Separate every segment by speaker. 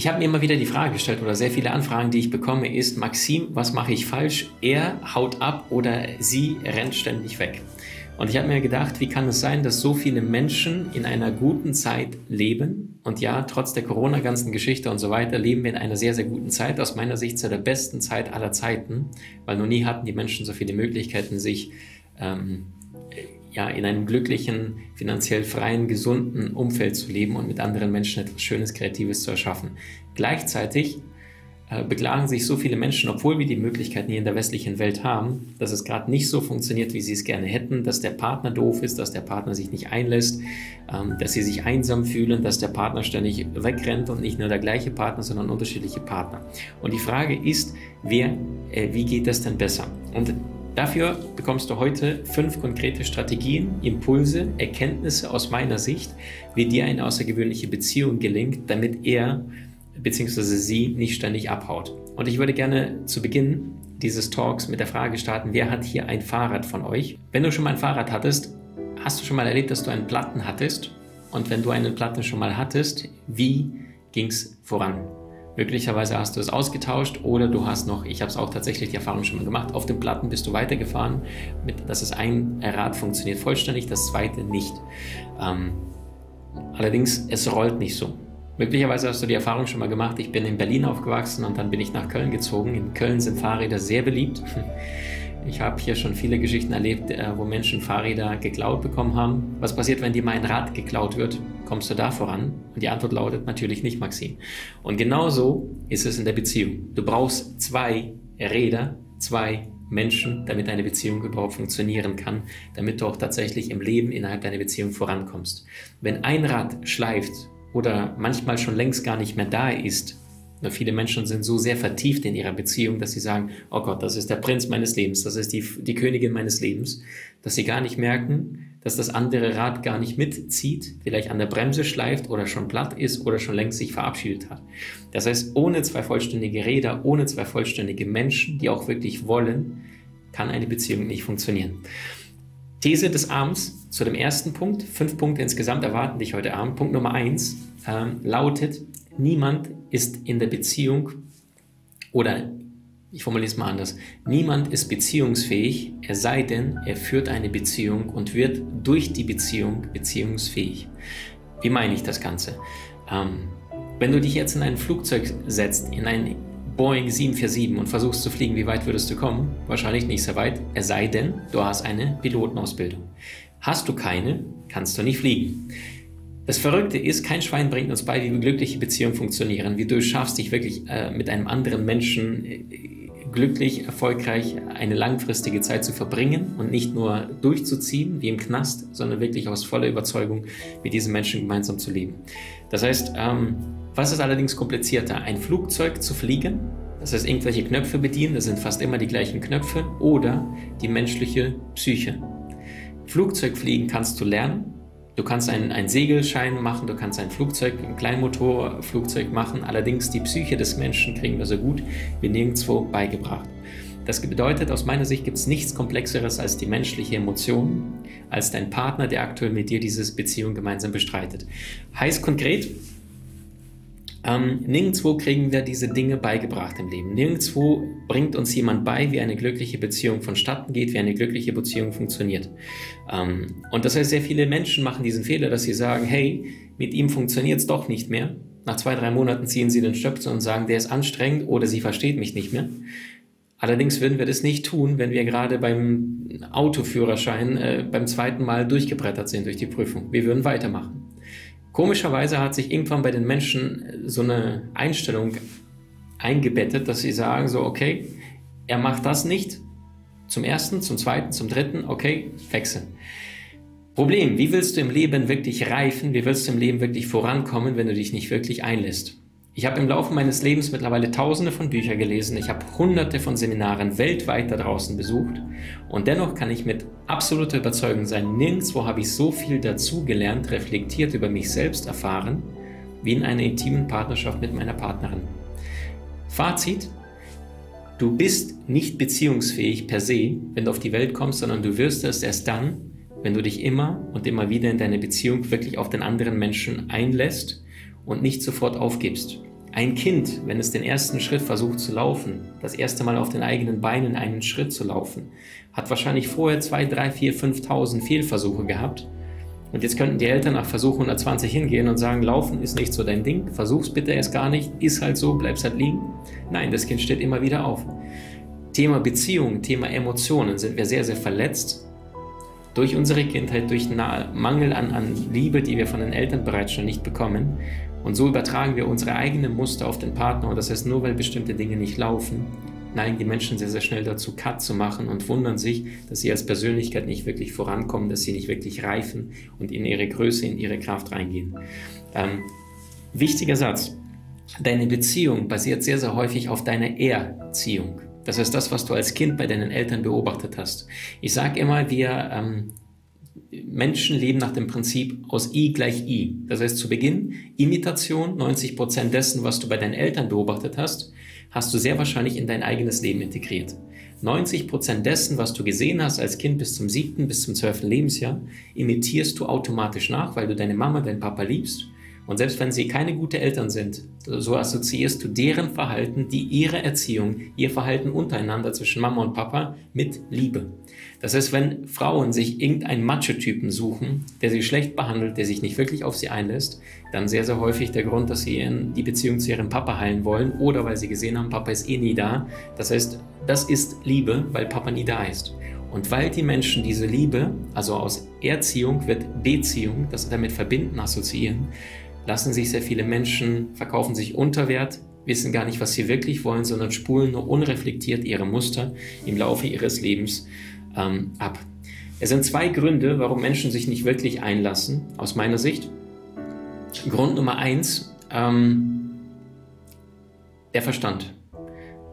Speaker 1: Ich habe mir immer wieder die Frage gestellt oder sehr viele Anfragen, die ich bekomme, ist, Maxim, was mache ich falsch? Er haut ab oder sie rennt ständig weg. Und ich habe mir gedacht, wie kann es sein, dass so viele Menschen in einer guten Zeit leben? Und ja, trotz der Corona-ganzen Geschichte und so weiter, leben wir in einer sehr, sehr guten Zeit. Aus meiner Sicht zu der besten Zeit aller Zeiten, weil noch nie hatten die Menschen so viele Möglichkeiten, sich ähm, ja, in einem glücklichen, finanziell freien, gesunden Umfeld zu leben und mit anderen Menschen etwas Schönes, Kreatives zu erschaffen. Gleichzeitig äh, beklagen sich so viele Menschen, obwohl wir die Möglichkeiten hier in der westlichen Welt haben, dass es gerade nicht so funktioniert, wie sie es gerne hätten, dass der Partner doof ist, dass der Partner sich nicht einlässt, ähm, dass sie sich einsam fühlen, dass der Partner ständig wegrennt und nicht nur der gleiche Partner, sondern unterschiedliche Partner. Und die Frage ist, wer, äh, wie geht das denn besser? Und Dafür bekommst du heute fünf konkrete Strategien, Impulse, Erkenntnisse aus meiner Sicht, wie dir eine außergewöhnliche Beziehung gelingt, damit er bzw. sie nicht ständig abhaut. Und ich würde gerne zu Beginn dieses Talks mit der Frage starten, wer hat hier ein Fahrrad von euch? Wenn du schon mal ein Fahrrad hattest, hast du schon mal erlebt, dass du einen Platten hattest? Und wenn du einen Platten schon mal hattest, wie ging es voran? Möglicherweise hast du es ausgetauscht oder du hast noch, ich habe es auch tatsächlich die Erfahrung schon mal gemacht, auf den Platten bist du weitergefahren, mit, dass es ein Rad funktioniert vollständig, das zweite nicht. Ähm, allerdings, es rollt nicht so. Möglicherweise hast du die Erfahrung schon mal gemacht, ich bin in Berlin aufgewachsen und dann bin ich nach Köln gezogen. In Köln sind Fahrräder sehr beliebt. Ich habe hier schon viele Geschichten erlebt, äh, wo Menschen Fahrräder geklaut bekommen haben. Was passiert, wenn dir mal ein Rad geklaut wird? Kommst du da voran? Und die Antwort lautet natürlich nicht, Maxim. Und genauso ist es in der Beziehung. Du brauchst zwei Räder, zwei Menschen, damit deine Beziehung überhaupt funktionieren kann, damit du auch tatsächlich im Leben innerhalb deiner Beziehung vorankommst. Wenn ein Rad schleift oder manchmal schon längst gar nicht mehr da ist. Nur viele Menschen sind so sehr vertieft in ihrer Beziehung, dass sie sagen, oh Gott, das ist der Prinz meines Lebens, das ist die, die Königin meines Lebens, dass sie gar nicht merken, dass das andere Rad gar nicht mitzieht, vielleicht an der Bremse schleift oder schon platt ist oder schon längst sich verabschiedet hat. Das heißt, ohne zwei vollständige Räder, ohne zwei vollständige Menschen, die auch wirklich wollen, kann eine Beziehung nicht funktionieren. These des Abends zu dem ersten Punkt. Fünf Punkte insgesamt erwarten dich heute Abend. Punkt Nummer eins ähm, lautet, niemand ist in der Beziehung oder ich formuliere es mal anders. Niemand ist beziehungsfähig, es sei denn, er führt eine Beziehung und wird durch die Beziehung beziehungsfähig. Wie meine ich das Ganze? Ähm, wenn du dich jetzt in ein Flugzeug setzt, in ein Boeing 747 und versuchst zu fliegen, wie weit würdest du kommen? Wahrscheinlich nicht sehr weit, es sei denn, du hast eine Pilotenausbildung. Hast du keine, kannst du nicht fliegen. Das Verrückte ist, kein Schwein bringt uns bei, wie glückliche Beziehungen funktionieren, wie du schaffst, dich wirklich äh, mit einem anderen Menschen äh, glücklich, erfolgreich eine langfristige Zeit zu verbringen und nicht nur durchzuziehen wie im Knast, sondern wirklich aus voller Überzeugung mit diesen Menschen gemeinsam zu leben. Das heißt, ähm, was ist allerdings komplizierter? Ein Flugzeug zu fliegen, das heißt irgendwelche Knöpfe bedienen, das sind fast immer die gleichen Knöpfe, oder die menschliche Psyche. Flugzeugfliegen kannst du lernen. Du kannst einen, einen Segelschein machen, du kannst ein Flugzeug, ein Kleinmotorflugzeug machen. Allerdings die Psyche des Menschen kriegen wir so gut wie nirgendwo beigebracht. Das bedeutet, aus meiner Sicht gibt es nichts Komplexeres als die menschliche Emotion, als dein Partner, der aktuell mit dir diese Beziehung gemeinsam bestreitet. Heißt konkret, ähm, nirgendwo kriegen wir diese Dinge beigebracht im Leben. Nirgendwo bringt uns jemand bei, wie eine glückliche Beziehung vonstatten geht, wie eine glückliche Beziehung funktioniert. Ähm, und das heißt, sehr viele Menschen machen diesen Fehler, dass sie sagen, hey, mit ihm funktioniert es doch nicht mehr. Nach zwei, drei Monaten ziehen sie den Stöpsel und sagen, der ist anstrengend oder sie versteht mich nicht mehr. Allerdings würden wir das nicht tun, wenn wir gerade beim Autoführerschein äh, beim zweiten Mal durchgebrettert sind durch die Prüfung. Wir würden weitermachen. Komischerweise hat sich irgendwann bei den Menschen so eine Einstellung eingebettet, dass sie sagen so, okay, er macht das nicht. Zum ersten, zum zweiten, zum dritten, okay, wechseln. Problem, wie willst du im Leben wirklich reifen, wie willst du im Leben wirklich vorankommen, wenn du dich nicht wirklich einlässt? Ich habe im Laufe meines Lebens mittlerweile tausende von Büchern gelesen, ich habe hunderte von Seminaren weltweit da draußen besucht. Und dennoch kann ich mit absoluter Überzeugung sein, nirgendwo habe ich so viel dazu gelernt, reflektiert über mich selbst erfahren, wie in einer intimen Partnerschaft mit meiner Partnerin. Fazit, du bist nicht beziehungsfähig per se, wenn du auf die Welt kommst, sondern du wirst es erst dann, wenn du dich immer und immer wieder in deine Beziehung wirklich auf den anderen Menschen einlässt und nicht sofort aufgibst. Ein Kind, wenn es den ersten Schritt versucht zu laufen, das erste Mal auf den eigenen Beinen einen Schritt zu laufen, hat wahrscheinlich vorher 2, 3, 4, 5.000 Fehlversuche gehabt. Und jetzt könnten die Eltern nach Versuch 120 hingehen und sagen, Laufen ist nicht so dein Ding, versuch's bitte erst gar nicht, ist halt so, bleibst halt liegen. Nein, das Kind steht immer wieder auf. Thema Beziehung, Thema Emotionen sind wir sehr, sehr verletzt durch unsere Kindheit, durch Mangel an, an Liebe, die wir von den Eltern bereits schon nicht bekommen. Und so übertragen wir unsere eigenen Muster auf den Partner. Und das heißt, nur weil bestimmte Dinge nicht laufen, neigen die Menschen sehr, sehr schnell dazu, Cut zu machen und wundern sich, dass sie als Persönlichkeit nicht wirklich vorankommen, dass sie nicht wirklich reifen und in ihre Größe, in ihre Kraft reingehen. Ähm, wichtiger Satz. Deine Beziehung basiert sehr, sehr häufig auf deiner Erziehung. Das ist das, was du als Kind bei deinen Eltern beobachtet hast. Ich sage immer, wir ähm, Menschen leben nach dem Prinzip aus I gleich I. Das heißt zu Beginn Imitation, 90 Prozent dessen, was du bei deinen Eltern beobachtet hast, hast du sehr wahrscheinlich in dein eigenes Leben integriert. 90 Prozent dessen, was du gesehen hast als Kind bis zum siebten, bis zum zwölften Lebensjahr, imitierst du automatisch nach, weil du deine Mama, deinen Papa liebst und selbst wenn sie keine guten Eltern sind, so assoziierst du deren Verhalten, die ihre Erziehung, ihr Verhalten untereinander zwischen Mama und Papa mit Liebe. Das heißt, wenn Frauen sich irgendeinen Macho-Typen suchen, der sie schlecht behandelt, der sich nicht wirklich auf sie einlässt, dann sehr, sehr häufig der Grund, dass sie die Beziehung zu ihrem Papa heilen wollen oder weil sie gesehen haben, Papa ist eh nie da. Das heißt, das ist Liebe, weil Papa nie da ist. Und weil die Menschen diese Liebe, also aus Erziehung wird Beziehung, das damit verbinden, assoziieren, lassen sich sehr viele Menschen, verkaufen sich unter Wert, wissen gar nicht, was sie wirklich wollen, sondern spulen nur unreflektiert ihre Muster im Laufe ihres Lebens ähm, ab. Es sind zwei Gründe, warum Menschen sich nicht wirklich einlassen, aus meiner Sicht. Grund Nummer eins, ähm, der Verstand.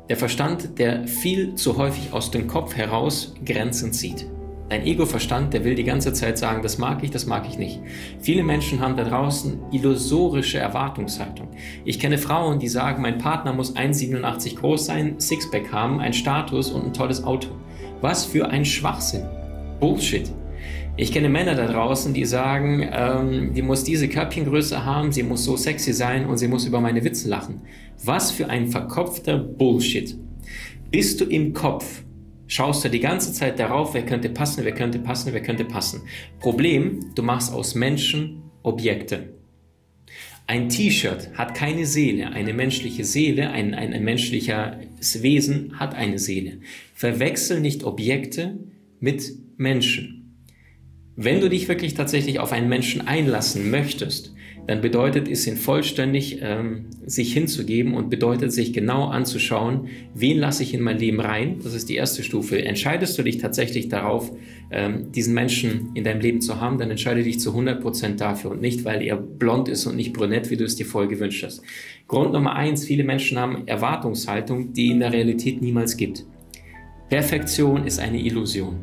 Speaker 1: Der Verstand, der viel zu häufig aus dem Kopf heraus Grenzen zieht. Dein Ego-Verstand, der will die ganze Zeit sagen, das mag ich, das mag ich nicht. Viele Menschen haben da draußen illusorische Erwartungshaltung. Ich kenne Frauen, die sagen, mein Partner muss 1,87 groß sein, Sixpack haben, ein Status und ein tolles Auto. Was für ein Schwachsinn. Bullshit. Ich kenne Männer da draußen, die sagen, ähm, die muss diese Körbchengröße haben, sie muss so sexy sein und sie muss über meine Witze lachen. Was für ein verkopfter Bullshit. Bist du im Kopf schaust du die ganze Zeit darauf, wer könnte passen, wer könnte passen, wer könnte passen. Problem, du machst aus Menschen Objekte. Ein T-Shirt hat keine Seele, eine menschliche Seele, ein, ein, ein menschliches Wesen hat eine Seele. Verwechsel nicht Objekte mit Menschen. Wenn du dich wirklich tatsächlich auf einen Menschen einlassen möchtest, dann bedeutet es, ihn vollständig ähm, sich hinzugeben und bedeutet sich genau anzuschauen, wen lasse ich in mein Leben rein. Das ist die erste Stufe. Entscheidest du dich tatsächlich darauf, ähm, diesen Menschen in deinem Leben zu haben, dann entscheide dich zu 100% dafür und nicht, weil er blond ist und nicht brünett, wie du es dir voll gewünscht hast. Grund Nummer eins, viele Menschen haben Erwartungshaltung, die in der Realität niemals gibt. Perfektion ist eine Illusion.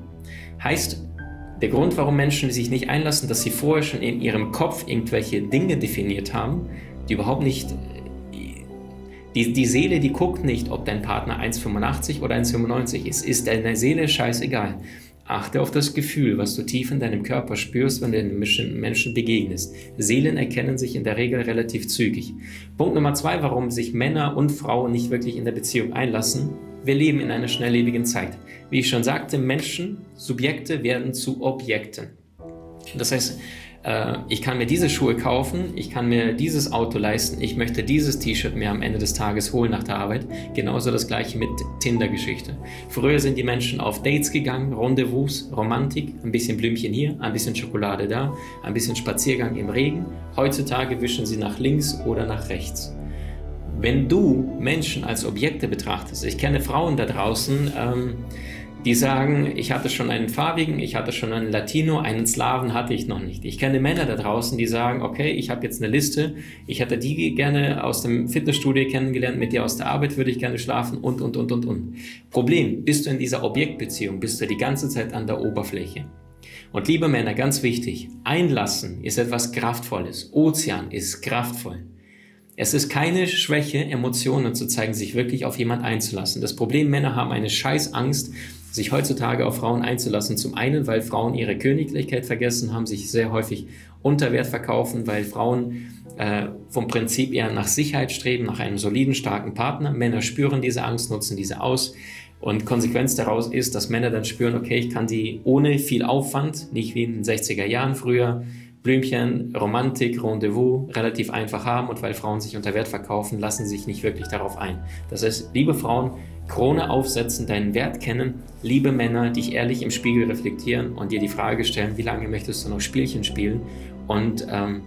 Speaker 1: Heißt, der Grund, warum Menschen sich nicht einlassen, dass sie vorher schon in ihrem Kopf irgendwelche Dinge definiert haben, die überhaupt nicht. Die, die Seele, die guckt nicht, ob dein Partner 1,85 oder 1,95 ist. Ist deiner Seele scheißegal. Achte auf das Gefühl, was du tief in deinem Körper spürst, wenn du einem Menschen begegnest. Seelen erkennen sich in der Regel relativ zügig. Punkt Nummer zwei, warum sich Männer und Frauen nicht wirklich in der Beziehung einlassen. Wir leben in einer schnelllebigen Zeit. Wie ich schon sagte, Menschen, Subjekte werden zu Objekten. Das heißt, äh, ich kann mir diese Schuhe kaufen, ich kann mir dieses Auto leisten, ich möchte dieses T-Shirt mir am Ende des Tages holen nach der Arbeit. Genauso das gleiche mit Tinder-Geschichte. Früher sind die Menschen auf Dates gegangen, Rendezvous, Romantik, ein bisschen Blümchen hier, ein bisschen Schokolade da, ein bisschen Spaziergang im Regen. Heutzutage wischen sie nach links oder nach rechts. Wenn du Menschen als Objekte betrachtest, ich kenne Frauen da draußen, ähm, die sagen, ich hatte schon einen farbigen, ich hatte schon einen Latino, einen Slaven hatte ich noch nicht. Ich kenne Männer da draußen, die sagen, okay, ich habe jetzt eine Liste, ich hätte die gerne aus dem Fitnessstudio kennengelernt, mit dir aus der Arbeit würde ich gerne schlafen und, und, und, und, und. Problem, bist du in dieser Objektbeziehung, bist du die ganze Zeit an der Oberfläche. Und liebe Männer, ganz wichtig, einlassen ist etwas Kraftvolles. Ozean ist kraftvoll. Es ist keine Schwäche, Emotionen zu zeigen, sich wirklich auf jemand einzulassen. Das Problem, Männer haben eine Scheißangst, sich heutzutage auf Frauen einzulassen. Zum einen, weil Frauen ihre Königlichkeit vergessen haben, sich sehr häufig unter Wert verkaufen, weil Frauen äh, vom Prinzip eher nach Sicherheit streben, nach einem soliden, starken Partner. Männer spüren diese Angst, nutzen diese aus. Und Konsequenz daraus ist, dass Männer dann spüren, okay, ich kann die ohne viel Aufwand, nicht wie in den 60er Jahren früher, Blümchen, Romantik, Rendezvous relativ einfach haben und weil Frauen sich unter Wert verkaufen, lassen sich nicht wirklich darauf ein. Das heißt, liebe Frauen, Krone aufsetzen, deinen Wert kennen, liebe Männer, dich ehrlich im Spiegel reflektieren und dir die Frage stellen, wie lange möchtest du noch Spielchen spielen und ähm,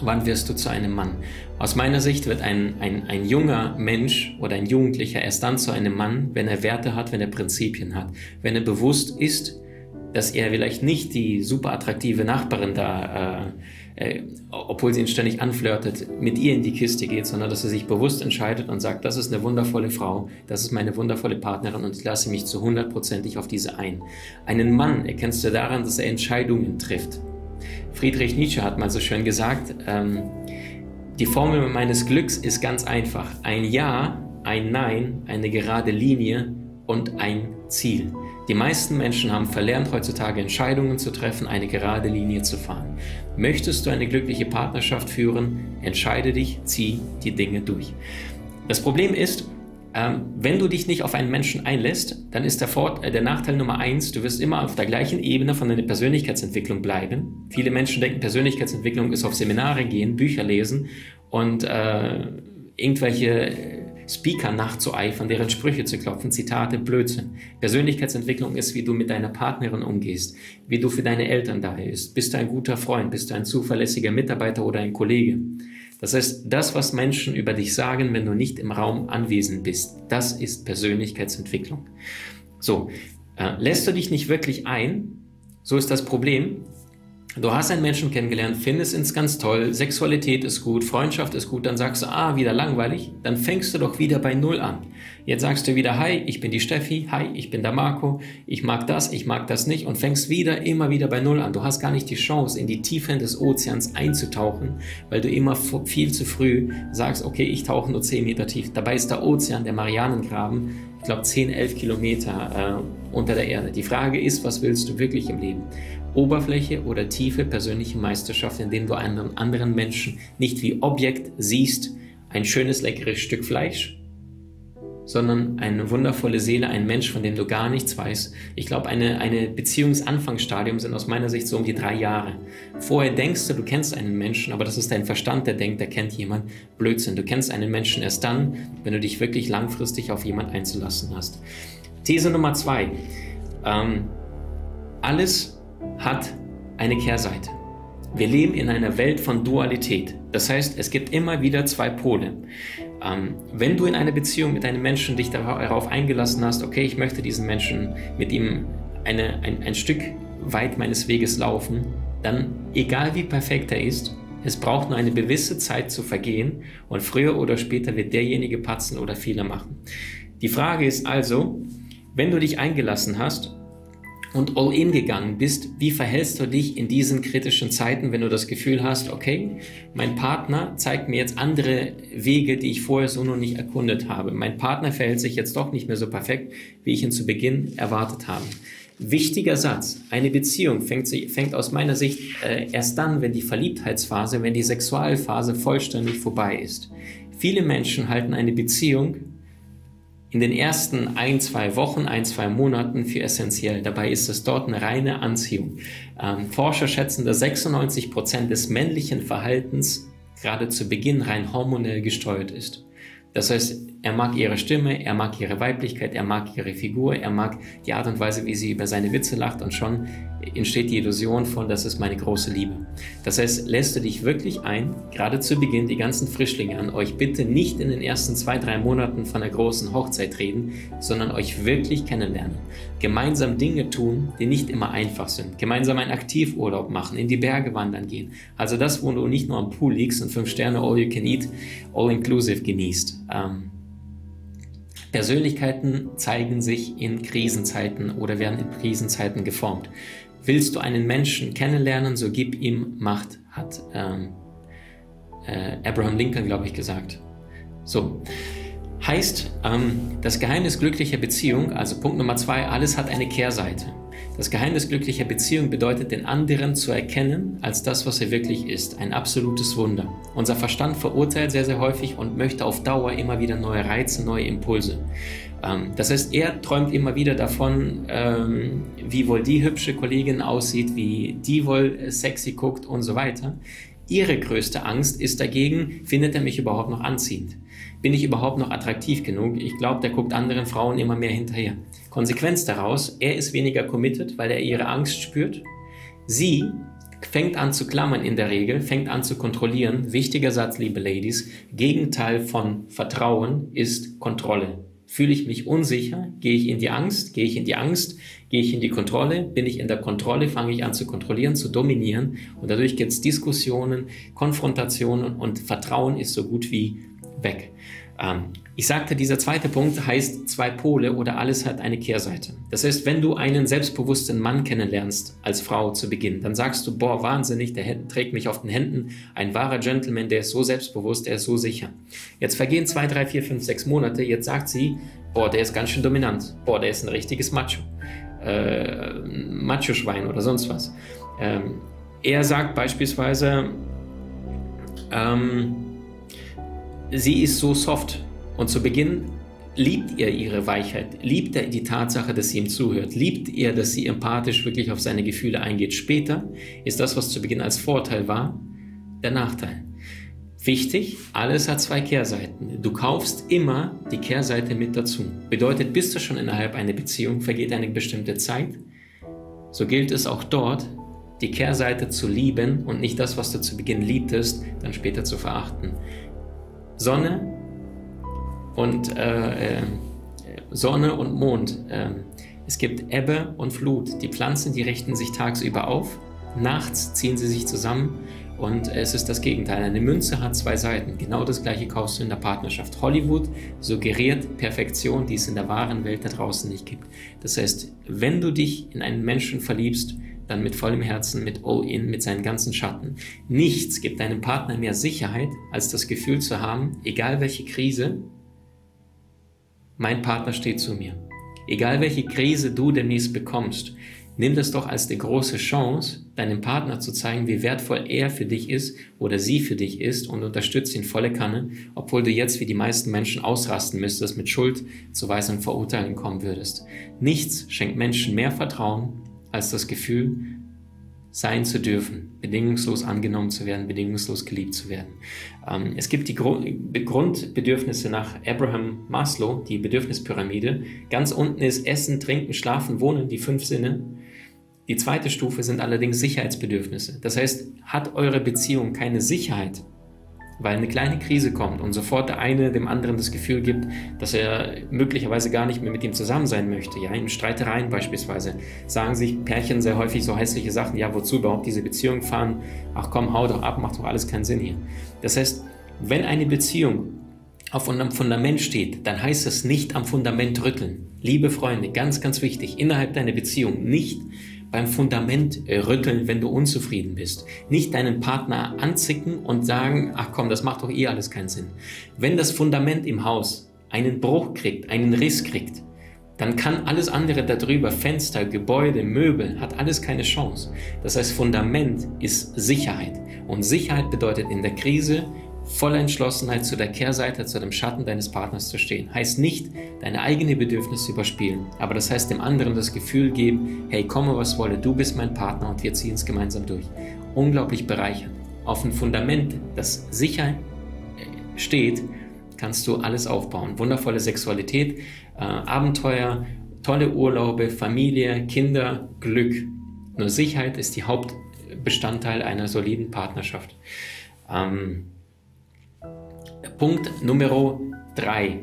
Speaker 1: wann wirst du zu einem Mann? Aus meiner Sicht wird ein, ein, ein junger Mensch oder ein Jugendlicher erst dann zu einem Mann, wenn er Werte hat, wenn er Prinzipien hat, wenn er bewusst ist, dass er vielleicht nicht die super attraktive Nachbarin da, äh, äh, obwohl sie ihn ständig anflirtet, mit ihr in die Kiste geht, sondern dass er sich bewusst entscheidet und sagt, das ist eine wundervolle Frau, das ist meine wundervolle Partnerin und ich lasse mich zu hundertprozentig auf diese ein. Einen Mann erkennst du daran, dass er Entscheidungen trifft. Friedrich Nietzsche hat mal so schön gesagt, ähm, die Formel meines Glücks ist ganz einfach. Ein Ja, ein Nein, eine gerade Linie und ein Ziel. Die meisten Menschen haben verlernt, heutzutage Entscheidungen zu treffen, eine gerade Linie zu fahren. Möchtest du eine glückliche Partnerschaft führen, entscheide dich, zieh die Dinge durch. Das Problem ist, ähm, wenn du dich nicht auf einen Menschen einlässt, dann ist der, Vor äh, der Nachteil Nummer eins, du wirst immer auf der gleichen Ebene von deiner Persönlichkeitsentwicklung bleiben. Viele Menschen denken, Persönlichkeitsentwicklung ist auf Seminare gehen, Bücher lesen und äh, irgendwelche Speaker nachzueifern, deren Sprüche zu klopfen, Zitate, Blödsinn. Persönlichkeitsentwicklung ist, wie du mit deiner Partnerin umgehst, wie du für deine Eltern da bist. Bist du ein guter Freund, bist du ein zuverlässiger Mitarbeiter oder ein Kollege? Das heißt, das, was Menschen über dich sagen, wenn du nicht im Raum anwesend bist, das ist Persönlichkeitsentwicklung. So, äh, lässt du dich nicht wirklich ein, so ist das Problem, Du hast einen Menschen kennengelernt, findest es ganz toll, Sexualität ist gut, Freundschaft ist gut, dann sagst du, ah, wieder langweilig, dann fängst du doch wieder bei Null an. Jetzt sagst du wieder, hi, ich bin die Steffi, hi, ich bin der Marco, ich mag das, ich mag das nicht und fängst wieder, immer wieder bei Null an. Du hast gar nicht die Chance, in die Tiefen des Ozeans einzutauchen, weil du immer viel zu früh sagst, okay, ich tauche nur 10 Meter tief. Dabei ist der Ozean, der Marianengraben, ich glaube 10, 11 Kilometer äh, unter der Erde. Die Frage ist, was willst du wirklich im Leben? Oberfläche oder tiefe persönliche Meisterschaft, indem du einen anderen Menschen nicht wie Objekt siehst, ein schönes, leckeres Stück Fleisch, sondern eine wundervolle Seele, ein Mensch, von dem du gar nichts weißt. Ich glaube, eine, eine Beziehungsanfangsstadium sind aus meiner Sicht so um die drei Jahre. Vorher denkst du, du kennst einen Menschen, aber das ist dein Verstand, der denkt, der kennt jemand. Blödsinn. Du kennst einen Menschen erst dann, wenn du dich wirklich langfristig auf jemand einzulassen hast. These Nummer zwei. Ähm, alles hat eine Kehrseite. Wir leben in einer Welt von Dualität. Das heißt, es gibt immer wieder zwei Pole. Ähm, wenn du in einer Beziehung mit einem Menschen dich darauf eingelassen hast, okay, ich möchte diesen Menschen mit ihm eine, ein, ein Stück weit meines Weges laufen, dann egal wie perfekt er ist, es braucht nur eine gewisse Zeit zu vergehen und früher oder später wird derjenige patzen oder Fehler machen. Die Frage ist also, wenn du dich eingelassen hast und all in gegangen bist, wie verhältst du dich in diesen kritischen Zeiten, wenn du das Gefühl hast, okay, mein Partner zeigt mir jetzt andere Wege, die ich vorher so noch nicht erkundet habe. Mein Partner verhält sich jetzt doch nicht mehr so perfekt, wie ich ihn zu Beginn erwartet habe. Wichtiger Satz. Eine Beziehung fängt, fängt aus meiner Sicht äh, erst dann, wenn die Verliebtheitsphase, wenn die Sexualphase vollständig vorbei ist. Viele Menschen halten eine Beziehung in den ersten ein, zwei Wochen, ein, zwei Monaten für essentiell. Dabei ist es dort eine reine Anziehung. Ähm, Forscher schätzen, dass 96 Prozent des männlichen Verhaltens gerade zu Beginn rein hormonell gesteuert ist. Das heißt, Er mag ihre Stimme, er mag ihre Weiblichkeit, er mag ihre Figur, er mag die Art und Weise, wie sie über seine Witze lacht und schon entsteht die Illusion von, das ist meine große Liebe. Das heißt, lässt du dich wirklich ein, gerade zu Beginn, die ganzen Frischlinge an euch bitte nicht in den ersten zwei, drei Monaten von der großen Hochzeit reden, sondern euch wirklich kennenlernen. Gemeinsam Dinge tun, die nicht immer einfach sind. Gemeinsam einen Aktivurlaub machen, in die Berge wandern gehen. Also das, wo du nicht nur am Pool liegst und fünf Sterne All You Can Eat, All Inclusive genießt. Ähm, Persönlichkeiten zeigen sich in Krisenzeiten oder werden in Krisenzeiten geformt. Willst du einen Menschen kennenlernen, so gib ihm Macht, hat ähm, äh, Abraham Lincoln, glaube ich, gesagt. So. Heißt, ähm, das Geheimnis glücklicher Beziehung, also Punkt Nummer zwei, alles hat eine Kehrseite. Das Geheimnis glücklicher Beziehung bedeutet, den anderen zu erkennen als das, was er wirklich ist. Ein absolutes Wunder. Unser Verstand verurteilt sehr, sehr häufig und möchte auf Dauer immer wieder neue Reize, neue Impulse. Ähm, das heißt, er träumt immer wieder davon, ähm, wie wohl die hübsche Kollegin aussieht, wie die wohl sexy guckt und so weiter. Ihre größte Angst ist dagegen, findet er mich überhaupt noch anziehend? Bin ich überhaupt noch attraktiv genug? Ich glaube, der guckt anderen Frauen immer mehr hinterher. Konsequenz daraus, er ist weniger committed, weil er ihre Angst spürt. Sie fängt an zu klammern in der Regel, fängt an zu kontrollieren. Wichtiger Satz, liebe Ladies, Gegenteil von Vertrauen ist Kontrolle. Fühle ich mich unsicher, gehe ich in die Angst, gehe ich in die Angst, gehe ich in die Kontrolle, bin ich in der Kontrolle, fange ich an zu kontrollieren, zu dominieren und dadurch gibt es Diskussionen, Konfrontationen und Vertrauen ist so gut wie weg. Ähm, ich sagte, dieser zweite Punkt heißt zwei Pole oder alles hat eine Kehrseite. Das heißt, wenn du einen selbstbewussten Mann kennenlernst als Frau zu Beginn, dann sagst du, boah, wahnsinnig, der trägt mich auf den Händen, ein wahrer Gentleman, der ist so selbstbewusst, der ist so sicher. Jetzt vergehen zwei, drei, vier, fünf, sechs Monate, jetzt sagt sie, boah, der ist ganz schön dominant, boah, der ist ein richtiges Macho, äh, Macho-Schwein oder sonst was. Ähm, er sagt beispielsweise, ähm, sie ist so soft. Und zu Beginn liebt er ihre Weichheit, liebt er die Tatsache, dass sie ihm zuhört, liebt er, dass sie empathisch wirklich auf seine Gefühle eingeht. Später ist das, was zu Beginn als Vorteil war, der Nachteil. Wichtig, alles hat zwei Kehrseiten. Du kaufst immer die Kehrseite mit dazu. Bedeutet, bist du schon innerhalb einer Beziehung, vergeht eine bestimmte Zeit, so gilt es auch dort, die Kehrseite zu lieben und nicht das, was du zu Beginn liebtest, dann später zu verachten. Sonne und äh, äh, Sonne und Mond. Äh, es gibt Ebbe und Flut. Die Pflanzen, die richten sich tagsüber auf, nachts ziehen sie sich zusammen und es ist das Gegenteil. Eine Münze hat zwei Seiten. Genau das gleiche kaufst du in der Partnerschaft. Hollywood suggeriert Perfektion, die es in der wahren Welt da draußen nicht gibt. Das heißt, wenn du dich in einen Menschen verliebst, dann mit vollem Herzen, mit All-In, mit seinen ganzen Schatten. Nichts gibt deinem Partner mehr Sicherheit, als das Gefühl zu haben, egal welche Krise, mein Partner steht zu mir. Egal welche Krise du demnächst bekommst, nimm das doch als die große Chance, deinem Partner zu zeigen, wie wertvoll er für dich ist oder sie für dich ist und unterstütze ihn volle Kanne, obwohl du jetzt wie die meisten Menschen ausrasten müsstest, mit Schuld, Zuweisung, Verurteilen kommen würdest. Nichts schenkt Menschen mehr Vertrauen als das Gefühl, sein zu dürfen, bedingungslos angenommen zu werden, bedingungslos geliebt zu werden. Ähm, es gibt die Grundbedürfnisse nach Abraham Maslow, die Bedürfnispyramide. Ganz unten ist Essen, Trinken, Schlafen, Wohnen, die fünf Sinne. Die zweite Stufe sind allerdings Sicherheitsbedürfnisse. Das heißt, hat eure Beziehung keine Sicherheit, weil eine kleine Krise kommt und sofort der eine dem anderen das Gefühl gibt, dass er möglicherweise gar nicht mehr mit ihm zusammen sein möchte. Ja, in Streitereien beispielsweise sagen sich Pärchen sehr häufig so hässliche Sachen, ja, wozu überhaupt diese Beziehung fahren? Ach komm, hau doch ab, macht doch alles keinen Sinn hier. Das heißt, wenn eine Beziehung auf einem Fundament steht, dann heißt es nicht am Fundament rütteln. Liebe Freunde, ganz, ganz wichtig, innerhalb deiner Beziehung nicht beim Fundament rütteln, wenn du unzufrieden bist. Nicht deinen Partner anzicken und sagen, ach komm, das macht doch eh alles keinen Sinn. Wenn das Fundament im Haus einen Bruch kriegt, einen Riss kriegt, dann kann alles andere darüber, Fenster, Gebäude, Möbel, hat alles keine Chance. Das heißt, Fundament ist Sicherheit. Und Sicherheit bedeutet in der Krise voller Entschlossenheit zu der Kehrseite, zu dem Schatten deines Partners zu stehen. Heißt nicht, deine eigenen Bedürfnisse überspielen, aber das heißt dem anderen das Gefühl geben, hey, komme was wolle, du bist mein Partner und wir ziehen es gemeinsam durch. Unglaublich bereichernd. Auf ein Fundament, das sicher äh, steht, kannst du alles aufbauen. Wundervolle Sexualität, äh, Abenteuer, tolle Urlaube, Familie, Kinder, Glück. Nur Sicherheit ist die Hauptbestandteil einer soliden Partnerschaft. Ähm, Punkt Nummer drei.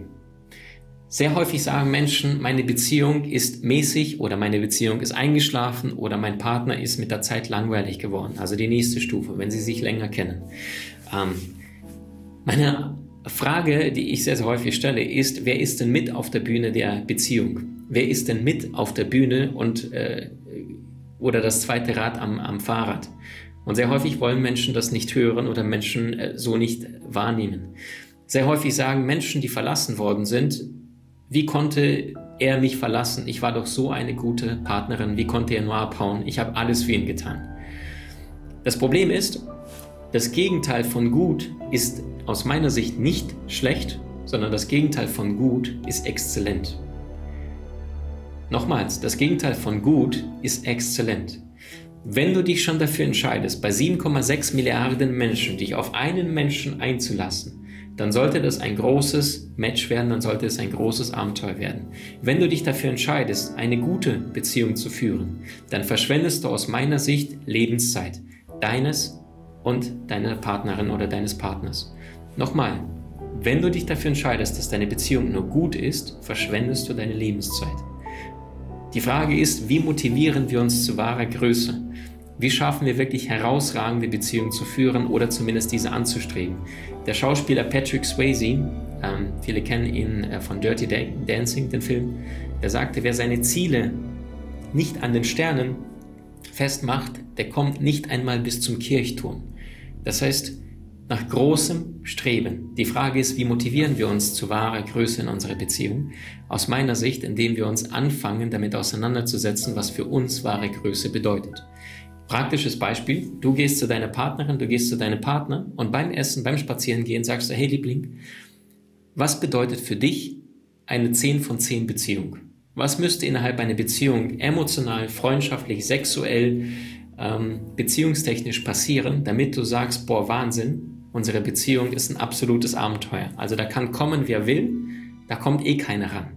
Speaker 1: Sehr häufig sagen Menschen, meine Beziehung ist mäßig oder meine Beziehung ist eingeschlafen oder mein Partner ist mit der Zeit langweilig geworden. Also die nächste Stufe, wenn sie sich länger kennen. Ähm, meine Frage, die ich sehr, sehr häufig stelle, ist, wer ist denn mit auf der Bühne der Beziehung? Wer ist denn mit auf der Bühne und äh, oder das zweite Rad am, am Fahrrad? Und sehr häufig wollen Menschen das nicht hören oder Menschen äh, so nicht wahrnehmen. Sehr häufig sagen Menschen, die verlassen worden sind, wie konnte er mich verlassen? Ich war doch so eine gute Partnerin. Wie konnte er nur abhauen? Ich habe alles für ihn getan. Das Problem ist, das Gegenteil von gut ist aus meiner Sicht nicht schlecht, sondern das Gegenteil von gut ist exzellent. Nochmals, das Gegenteil von gut ist exzellent. Wenn du dich schon dafür entscheidest, bei 7,6 Milliarden Menschen dich auf einen Menschen einzulassen, dann sollte das ein großes Match werden, dann sollte es ein großes Abenteuer werden. Wenn du dich dafür entscheidest, eine gute Beziehung zu führen, dann verschwendest du aus meiner Sicht Lebenszeit deines und deiner Partnerin oder deines Partners. Nochmal, wenn du dich dafür entscheidest, dass deine Beziehung nur gut ist, verschwendest du deine Lebenszeit. Die Frage ist, wie motivieren wir uns zu wahrer Größe? Wie schaffen wir wirklich herausragende Beziehungen zu führen oder zumindest diese anzustreben? Der Schauspieler Patrick Swayze, ähm, viele kennen ihn äh, von Dirty Dancing, den Film, der sagte, wer seine Ziele nicht an den Sternen festmacht, der kommt nicht einmal bis zum Kirchturm. Das heißt, nach großem Streben. Die Frage ist, wie motivieren wir uns zu wahrer Größe in unserer Beziehung? Aus meiner Sicht, indem wir uns anfangen, damit auseinanderzusetzen, was für uns wahre Größe bedeutet. Praktisches Beispiel, du gehst zu deiner Partnerin, du gehst zu deinem Partner und beim Essen, beim Spazierengehen sagst du, hey Liebling, was bedeutet für dich eine 10 von 10 Beziehung? Was müsste innerhalb einer Beziehung emotional, freundschaftlich, sexuell, ähm, beziehungstechnisch passieren, damit du sagst, boah, Wahnsinn, unsere Beziehung ist ein absolutes Abenteuer. Also da kann kommen, wer will, da kommt eh keiner ran.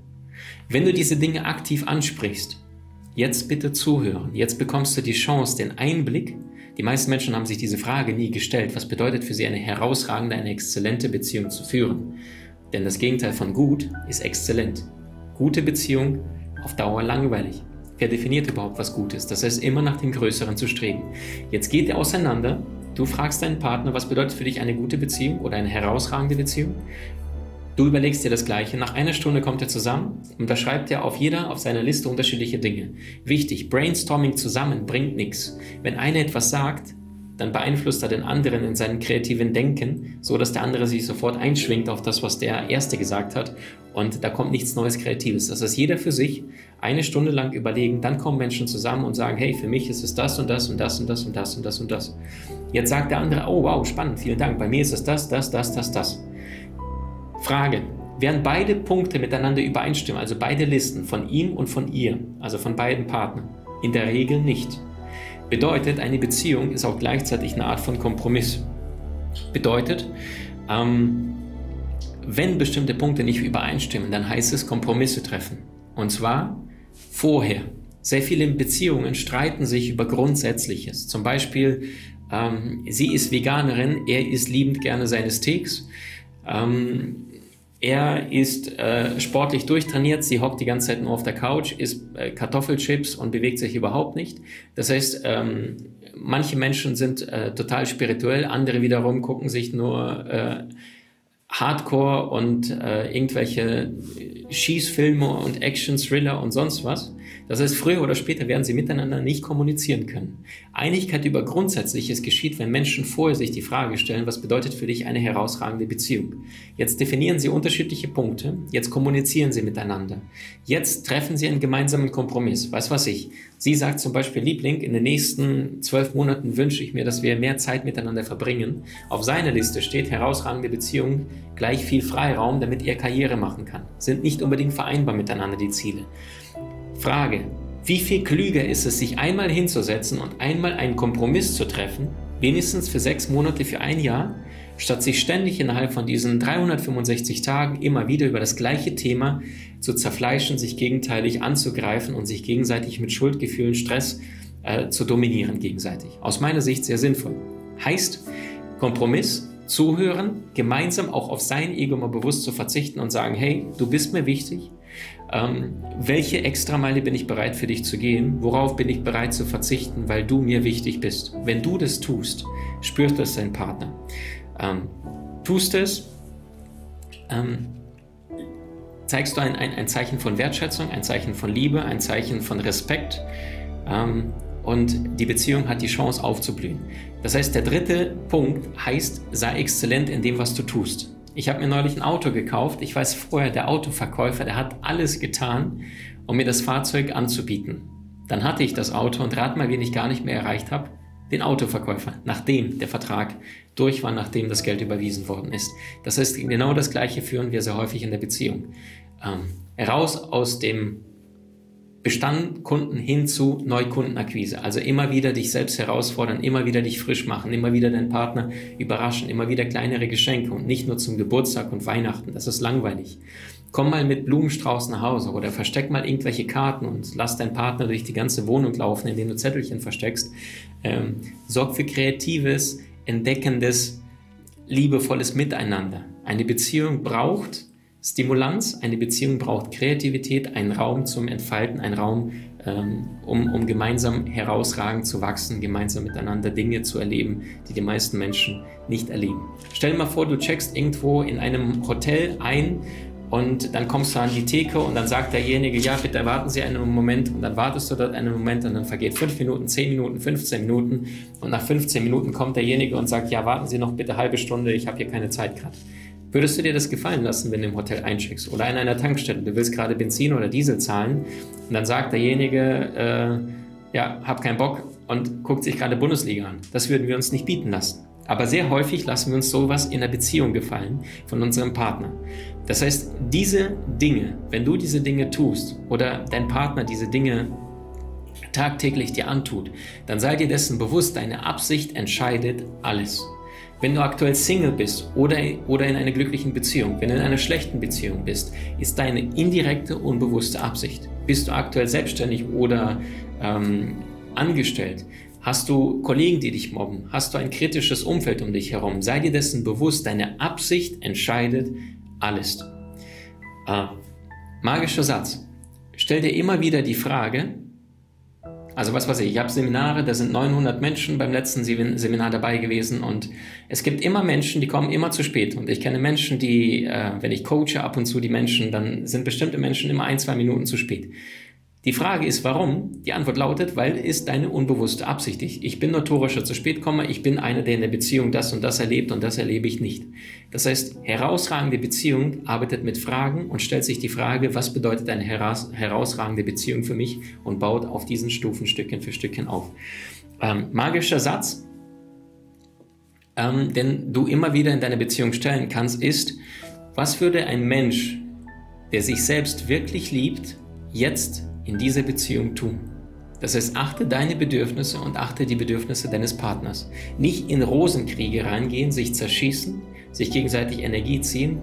Speaker 1: Wenn du diese Dinge aktiv ansprichst, Jetzt bitte zuhören. Jetzt bekommst du die Chance, den Einblick. Die meisten Menschen haben sich diese Frage nie gestellt. Was bedeutet für sie eine herausragende, eine exzellente Beziehung zu führen? Denn das Gegenteil von gut ist exzellent. Gute Beziehung auf Dauer langweilig. Wer definiert überhaupt, was gut ist? Das heißt, immer nach dem Größeren zu streben. Jetzt geht ihr auseinander. Du fragst deinen Partner, was bedeutet für dich eine gute Beziehung oder eine herausragende Beziehung? Du überlegst dir das Gleiche. Nach einer Stunde kommt er zusammen und da schreibt er auf jeder auf seiner Liste unterschiedliche Dinge. Wichtig, Brainstorming zusammen bringt nichts. Wenn einer etwas sagt, dann beeinflusst er den anderen in seinem kreativen Denken, so dass der andere sich sofort einschwingt auf das, was der Erste gesagt hat und da kommt nichts Neues Kreatives. Das heißt, jeder für sich eine Stunde lang überlegen, dann kommen Menschen zusammen und sagen, hey, für mich ist es das und das und das und das und das und das und das. Jetzt sagt der andere, oh wow, spannend, vielen Dank, bei mir ist es das, das, das, das, das. Frage. Während beide Punkte miteinander übereinstimmen, also beide Listen von ihm und von ihr, also von beiden Partnern? In der Regel nicht. Bedeutet, eine Beziehung ist auch gleichzeitig eine Art von Kompromiss. Bedeutet, ähm, wenn bestimmte Punkte nicht übereinstimmen, dann heißt es Kompromisse treffen. Und zwar vorher. Sehr viele Beziehungen streiten sich über Grundsätzliches. Zum Beispiel, ähm, sie ist Veganerin, er isst liebend gerne seine Steaks. Ähm, er ist äh, sportlich durchtrainiert, sie hockt die ganze Zeit nur auf der Couch, isst äh, Kartoffelchips und bewegt sich überhaupt nicht. Das heißt, ähm, manche Menschen sind äh, total spirituell, andere wiederum gucken sich nur äh, Hardcore und äh, irgendwelche Schießfilme und Action-Thriller und sonst was. Das heißt, früher oder später werden sie miteinander nicht kommunizieren können. Einigkeit über Grundsätzliches geschieht, wenn Menschen vorher sich die Frage stellen, was bedeutet für dich eine herausragende Beziehung? Jetzt definieren sie unterschiedliche Punkte, jetzt kommunizieren sie miteinander. Jetzt treffen sie einen gemeinsamen Kompromiss. Weiß was ich. Sie sagt zum Beispiel, Liebling, in den nächsten zwölf Monaten wünsche ich mir, dass wir mehr Zeit miteinander verbringen. Auf seiner Liste steht herausragende Beziehung, gleich viel Freiraum, damit er Karriere machen kann. Sind nicht unbedingt vereinbar miteinander die Ziele. Frage, wie viel klüger ist es, sich einmal hinzusetzen und einmal einen Kompromiss zu treffen, wenigstens für sechs Monate, für ein Jahr, statt sich ständig innerhalb von diesen 365 Tagen immer wieder über das gleiche Thema zu zerfleischen, sich gegenteilig anzugreifen und sich gegenseitig mit Schuldgefühlen, Stress äh, zu dominieren gegenseitig. Aus meiner Sicht sehr sinnvoll. Heißt Kompromiss, zuhören, gemeinsam auch auf sein Ego mal bewusst zu verzichten und sagen, hey, du bist mir wichtig, ähm, welche Extrameile bin ich bereit für dich zu gehen? Worauf bin ich bereit zu verzichten, weil du mir wichtig bist? Wenn du das tust, spürt das dein Partner. Ähm, tust es, ähm, zeigst du ein, ein, ein, Zeichen von Wertschätzung, ein Zeichen von Liebe, ein Zeichen von Respekt ähm, und die Beziehung hat die Chance aufzublühen. Das heißt, der dritte Punkt heißt, sei exzellent in dem, was du tust. Ich habe mir neulich ein Auto gekauft. Ich weiß vorher, der Autoverkäufer, der hat alles getan, um mir das Fahrzeug anzubieten. Dann hatte ich das Auto und rat mal, wen ich gar nicht mehr erreicht habe. Den Autoverkäufer, nachdem der Vertrag durch war, nachdem das Geld überwiesen worden ist. Das heißt, genau das Gleiche führen wir sehr häufig in der Beziehung. Ähm, raus aus dem Bestandkunden hin zu Neukundenakquise. Also immer wieder dich selbst herausfordern, immer wieder dich frisch machen, immer wieder deinen Partner überraschen, immer wieder kleinere Geschenke und nicht nur zum Geburtstag und Weihnachten. Das ist langweilig. Komm mal mit Blumenstrauß nach Hause oder versteck mal irgendwelche Karten und lass deinen Partner durch die ganze Wohnung laufen, indem du Zettelchen versteckst. Ähm, sorg für kreatives, entdeckendes, liebevolles Miteinander. Eine Beziehung braucht Stimulanz, eine Beziehung braucht Kreativität, einen Raum zum Entfalten, einen Raum, ähm, um, um gemeinsam herausragend zu wachsen, gemeinsam miteinander Dinge zu erleben, die die meisten Menschen nicht erleben. Stell dir mal vor, du checkst irgendwo in einem Hotel ein und dann kommst du an die Theke und dann sagt derjenige, ja, bitte warten Sie einen Moment und dann wartest du dort einen Moment und dann vergeht fünf Minuten, zehn Minuten, 15 Minuten und nach 15 Minuten kommt derjenige und sagt, ja, warten Sie noch bitte halbe Stunde, ich habe hier keine Zeit gerade. Würdest du dir das gefallen lassen, wenn du im Hotel eincheckst oder in einer Tankstelle? Du willst gerade Benzin oder Diesel zahlen und dann sagt derjenige, äh, ja, hab keinen Bock und guckt sich gerade Bundesliga an. Das würden wir uns nicht bieten lassen. Aber sehr häufig lassen wir uns sowas in der Beziehung gefallen von unserem Partner. Das heißt, diese Dinge, wenn du diese Dinge tust oder dein Partner diese Dinge tagtäglich dir antut, dann sei dir dessen bewusst, deine Absicht entscheidet alles. Wenn du aktuell Single bist oder, oder in einer glücklichen Beziehung, wenn du in einer schlechten Beziehung bist, ist deine indirekte, unbewusste Absicht. Bist du aktuell selbstständig oder ähm, angestellt? Hast du Kollegen, die dich mobben? Hast du ein kritisches Umfeld um dich herum? Sei dir dessen bewusst, deine Absicht entscheidet alles. Äh, magischer Satz. Stell dir immer wieder die Frage, also was weiß ich, ich habe Seminare, da sind 900 Menschen beim letzten Seminar dabei gewesen und es gibt immer Menschen, die kommen immer zu spät. Und ich kenne Menschen, die, äh, wenn ich coache ab und zu die Menschen, dann sind bestimmte Menschen immer ein, zwei Minuten zu spät. Die Frage ist, warum? Die Antwort lautet, weil ist deine unbewusste Absicht. Ich, bin notorischer zu spät komme, ich bin einer, der in der Beziehung das und das erlebt und das erlebe ich nicht. Das heißt, herausragende Beziehung arbeitet mit Fragen und stellt sich die Frage, was bedeutet eine heraus, herausragende Beziehung für mich und baut auf diesen Stufen Stückchen für Stückchen auf. Ähm, magischer Satz, ähm, den du immer wieder in deine Beziehung stellen kannst, ist, was würde ein Mensch, der sich selbst wirklich liebt, jetzt in dieser Beziehung tun. Das heißt, achte deine Bedürfnisse und achte die Bedürfnisse deines Partners. Nicht in Rosenkriege reingehen, sich zerschießen, sich gegenseitig Energie ziehen,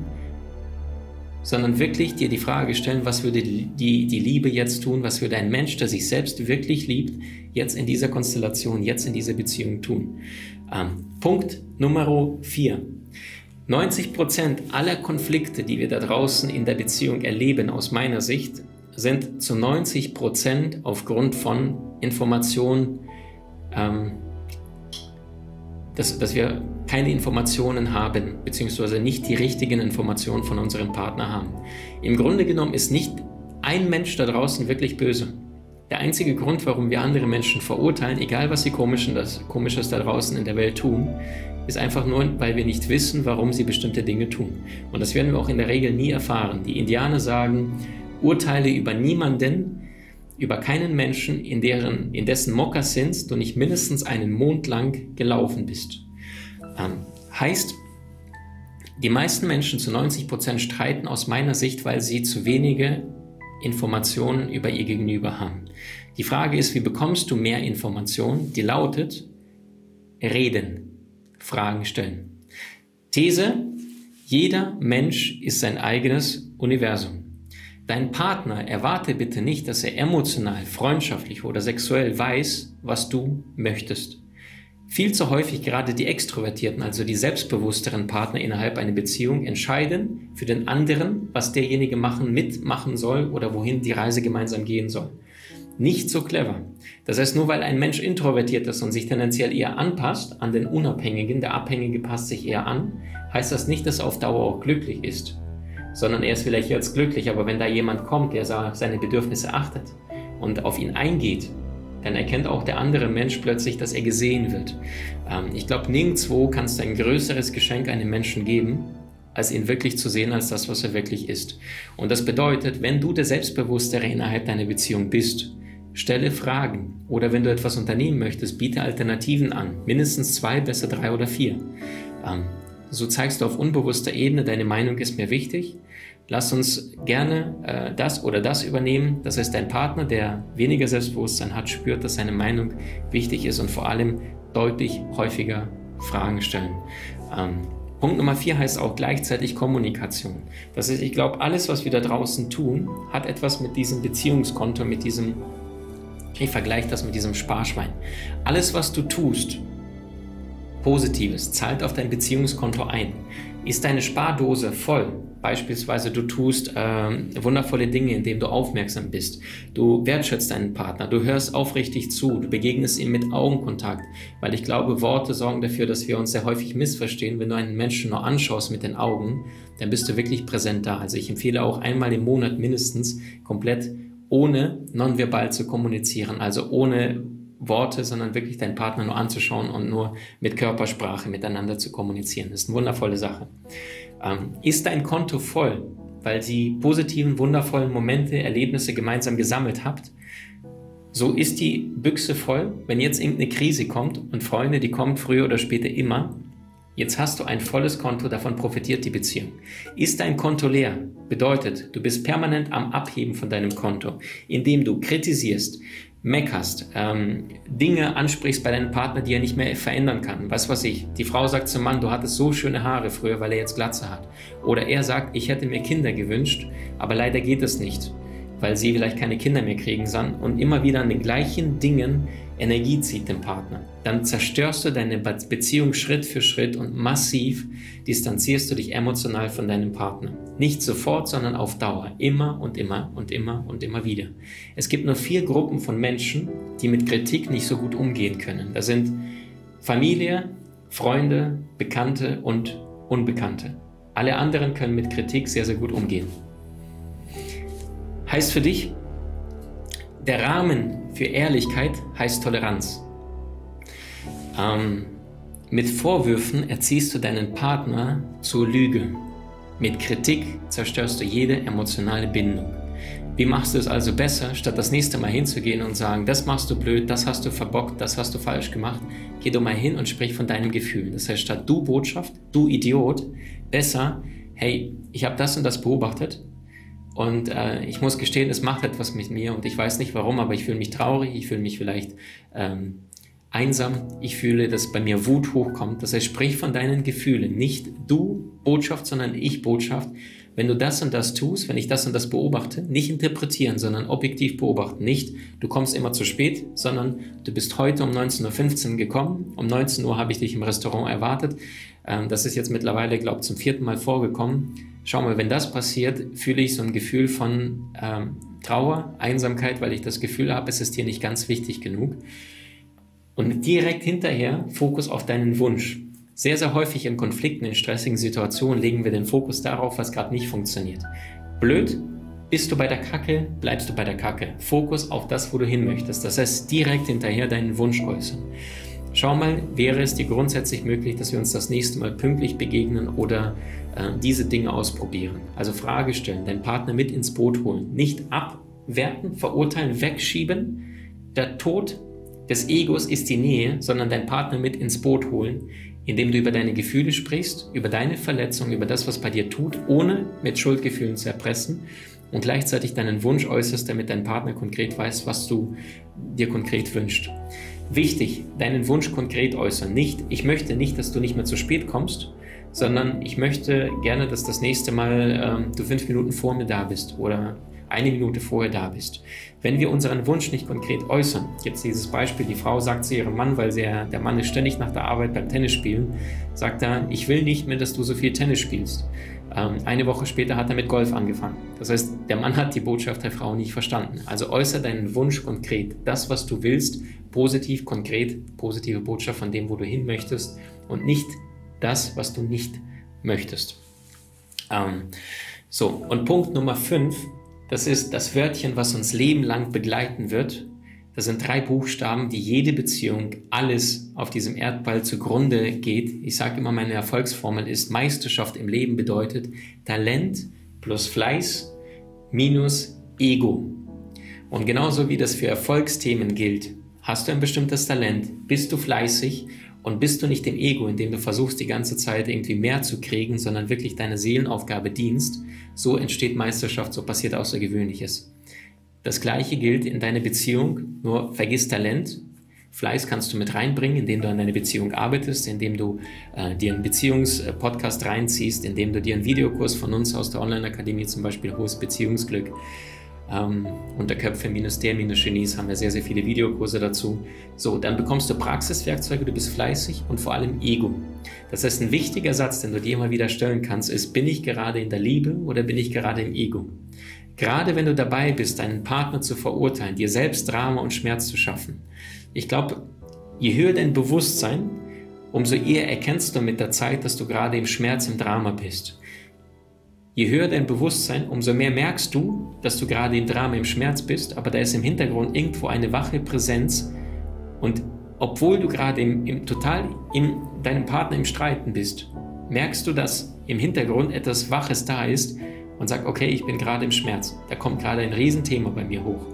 Speaker 1: sondern wirklich dir die Frage stellen, was würde die, die Liebe jetzt tun, was würde ein Mensch, der sich selbst wirklich liebt, jetzt in dieser Konstellation, jetzt in dieser Beziehung tun. Ähm, Punkt Nummer 4. 90 Prozent aller Konflikte, die wir da draußen in der Beziehung erleben, aus meiner Sicht, sind zu 90 Prozent aufgrund von Informationen, ähm, dass, dass wir keine Informationen haben, beziehungsweise nicht die richtigen Informationen von unserem Partner haben. Im Grunde genommen ist nicht ein Mensch da draußen wirklich böse. Der einzige Grund, warum wir andere Menschen verurteilen, egal was sie Komisches, Komisches da draußen in der Welt tun, ist einfach nur, weil wir nicht wissen, warum sie bestimmte Dinge tun. Und das werden wir auch in der Regel nie erfahren. Die Indianer sagen, Urteile über niemanden, über keinen Menschen, in, deren, in dessen Mokassins du nicht mindestens einen Mond lang gelaufen bist. Ähm, heißt, die meisten Menschen zu 90 Prozent streiten aus meiner Sicht, weil sie zu wenige Informationen über ihr Gegenüber haben. Die Frage ist, wie bekommst du mehr Informationen? Die lautet, reden, Fragen stellen. These, jeder Mensch ist sein eigenes Universum. Dein Partner erwarte bitte nicht, dass er emotional, freundschaftlich oder sexuell weiß, was du möchtest. Viel zu häufig gerade die extrovertierten, also die selbstbewussteren Partner innerhalb einer Beziehung entscheiden für den anderen, was derjenige machen, mitmachen soll oder wohin die Reise gemeinsam gehen soll. Nicht so clever. Das heißt, nur weil ein Mensch introvertiert ist und sich tendenziell eher anpasst an den Unabhängigen, der Abhängige passt sich eher an, heißt das nicht, dass er auf Dauer auch glücklich ist sondern er ist vielleicht jetzt glücklich, aber wenn da jemand kommt, der seine Bedürfnisse achtet und auf ihn eingeht, dann erkennt auch der andere Mensch plötzlich, dass er gesehen wird. Ähm, ich glaube, nirgendwo kannst du ein größeres Geschenk einem Menschen geben, als ihn wirklich zu sehen als das, was er wirklich ist. Und das bedeutet, wenn du der Selbstbewusstere innerhalb deiner Beziehung bist, stelle Fragen oder wenn du etwas unternehmen möchtest, biete Alternativen an, mindestens zwei, besser drei oder vier. So zeigst du auf unbewusster Ebene, deine Meinung ist mir wichtig. Lass uns gerne äh, das oder das übernehmen. Das heißt, dein Partner, der weniger Selbstbewusstsein hat, spürt, dass seine Meinung wichtig ist und vor allem deutlich häufiger Fragen stellen. Ähm, Punkt Nummer vier heißt auch gleichzeitig Kommunikation. Das heißt, ich glaube, alles, was wir da draußen tun, hat etwas mit diesem Beziehungskonto, mit diesem, ich vergleiche das mit diesem Sparschwein. Alles, was du tust, Positives zahlt auf dein Beziehungskonto ein. Ist deine Spardose voll? Beispielsweise du tust äh, wundervolle Dinge, indem du aufmerksam bist. Du wertschätzt deinen Partner, du hörst aufrichtig zu, du begegnest ihm mit Augenkontakt, weil ich glaube, Worte sorgen dafür, dass wir uns sehr häufig missverstehen. Wenn du einen Menschen nur anschaust mit den Augen, dann bist du wirklich präsent da. Also ich empfehle auch einmal im Monat mindestens komplett ohne nonverbal zu kommunizieren, also ohne Worte, sondern wirklich deinen Partner nur anzuschauen und nur mit Körpersprache miteinander zu kommunizieren. Das ist eine wundervolle Sache. Ähm, ist dein Konto voll, weil sie positiven, wundervollen Momente, Erlebnisse gemeinsam gesammelt habt? So ist die Büchse voll, wenn jetzt irgendeine Krise kommt und Freunde, die kommen früher oder später immer. Jetzt hast du ein volles Konto, davon profitiert die Beziehung. Ist dein Konto leer, bedeutet, du bist permanent am Abheben von deinem Konto, indem du kritisierst, meckerst, ähm, Dinge ansprichst bei deinem Partner, die er nicht mehr verändern kann. Was weiß ich, die Frau sagt zum Mann, du hattest so schöne Haare früher, weil er jetzt Glatze hat. Oder er sagt, ich hätte mir Kinder gewünscht, aber leider geht es nicht, weil sie vielleicht keine Kinder mehr kriegen sollen und immer wieder an den gleichen Dingen Energie zieht dem Partner. Dann zerstörst du deine Beziehung Schritt für Schritt und massiv distanzierst du dich emotional von deinem Partner. Nicht sofort, sondern auf Dauer. Immer und immer und immer und immer wieder. Es gibt nur vier Gruppen von Menschen, die mit Kritik nicht so gut umgehen können. Das sind Familie, Freunde, Bekannte und Unbekannte. Alle anderen können mit Kritik sehr, sehr gut umgehen. Heißt für dich, der Rahmen für Ehrlichkeit heißt Toleranz. Ähm, mit Vorwürfen erziehst du deinen Partner zur Lüge. Mit Kritik zerstörst du jede emotionale Bindung. Wie machst du es also besser, statt das nächste Mal hinzugehen und sagen, das machst du blöd, das hast du verbockt, das hast du falsch gemacht? Geh doch mal hin und sprich von deinem Gefühl. Das heißt, statt du Botschaft, du Idiot, besser, hey, ich habe das und das beobachtet, und äh, ich muss gestehen, es macht etwas mit mir und ich weiß nicht warum, aber ich fühle mich traurig, ich fühle mich vielleicht ähm, einsam, ich fühle, dass bei mir Wut hochkommt. Das heißt, sprich von deinen Gefühlen, nicht du Botschaft, sondern ich Botschaft. Wenn du das und das tust, wenn ich das und das beobachte, nicht interpretieren, sondern objektiv beobachten. Nicht, du kommst immer zu spät, sondern du bist heute um 19.15 Uhr gekommen, um 19 Uhr habe ich dich im Restaurant erwartet. Ähm, das ist jetzt mittlerweile, glaube ich, zum vierten Mal vorgekommen schau mal, wenn das passiert, fühle ich so ein Gefühl von ähm, Trauer, Einsamkeit, weil ich das Gefühl habe, es ist dir nicht ganz wichtig genug. Und direkt hinterher Fokus auf deinen Wunsch. Sehr, sehr häufig in Konflikten, in stressigen Situationen legen wir den Fokus darauf, was gerade nicht funktioniert. Blöd, bist du bei der Kacke, bleibst du bei der Kacke. Fokus auf das, wo du hin möchtest. Das heißt, direkt hinterher deinen Wunsch äußern. Schau mal, wäre es dir grundsätzlich möglich, dass wir uns das nächste Mal pünktlich begegnen oder diese Dinge ausprobieren? Also Frage stellen, deinen Partner mit ins Boot holen, nicht abwerten, verurteilen, wegschieben. Der Tod des Egos ist die Nähe, sondern deinen Partner mit ins Boot holen, indem du über deine Gefühle sprichst, über deine Verletzung, über das, was bei dir tut, ohne mit Schuldgefühlen zu erpressen und gleichzeitig deinen Wunsch äußerst, damit dein Partner konkret weiß, was du dir konkret wünschst. Wichtig, deinen Wunsch konkret äußern. Nicht, ich möchte nicht, dass du nicht mehr zu spät kommst, sondern ich möchte gerne, dass das nächste Mal ähm, du fünf Minuten vor mir da bist oder eine Minute vorher da bist. Wenn wir unseren Wunsch nicht konkret äußern, jetzt dieses Beispiel, die Frau sagt zu ihrem Mann, weil er, der Mann ist ständig nach der Arbeit beim Tennis spielen, sagt er, ich will nicht mehr, dass du so viel Tennis spielst. Ähm, eine Woche später hat er mit Golf angefangen. Das heißt, der Mann hat die Botschaft der Frau nicht verstanden. Also äußere deinen Wunsch konkret, das, was du willst, positiv, konkret, positive Botschaft von dem, wo du hin möchtest und nicht das, was du nicht möchtest. Ähm, so, und Punkt Nummer 5 das ist das Wörtchen, was uns lebenlang begleiten wird. Das sind drei Buchstaben, die jede Beziehung, alles auf diesem Erdball zugrunde geht. Ich sage immer, meine Erfolgsformel ist Meisterschaft im Leben bedeutet Talent plus Fleiß minus Ego. Und genauso wie das für Erfolgsthemen gilt, hast du ein bestimmtes Talent, bist du fleißig und bist du nicht im Ego, indem du versuchst, die ganze Zeit irgendwie mehr zu kriegen, sondern wirklich deine Seelenaufgabe dienst, so entsteht Meisterschaft, so passiert Außergewöhnliches. Das gleiche gilt in deiner Beziehung, nur vergiss Talent. Fleiß kannst du mit reinbringen, indem du an deiner Beziehung arbeitest, indem du äh, dir einen Beziehungspodcast reinziehst, indem du dir einen Videokurs von uns aus der Online-Akademie zum Beispiel holst, Beziehungsglück. Ähm, unter Köpfe-der-genies haben wir sehr, sehr viele Videokurse dazu. So, dann bekommst du Praxiswerkzeuge, du bist fleißig und vor allem Ego. Das heißt, ein wichtiger Satz, den du dir immer wieder stellen kannst, ist, bin ich gerade in der Liebe oder bin ich gerade im Ego? Gerade wenn du dabei bist, deinen Partner zu verurteilen, dir selbst Drama und Schmerz zu schaffen. Ich glaube, je höher dein Bewusstsein, umso eher erkennst du mit der Zeit, dass du gerade im Schmerz, im Drama bist. Je höher dein Bewusstsein, umso mehr merkst du, dass du gerade im Drama, im Schmerz bist, aber da ist im Hintergrund irgendwo eine wache Präsenz und obwohl du gerade im, im, total in deinem Partner im Streiten bist, merkst du, dass im Hintergrund etwas Waches da ist und sagst, okay, ich bin gerade im Schmerz. Da kommt gerade ein Riesenthema bei mir hoch.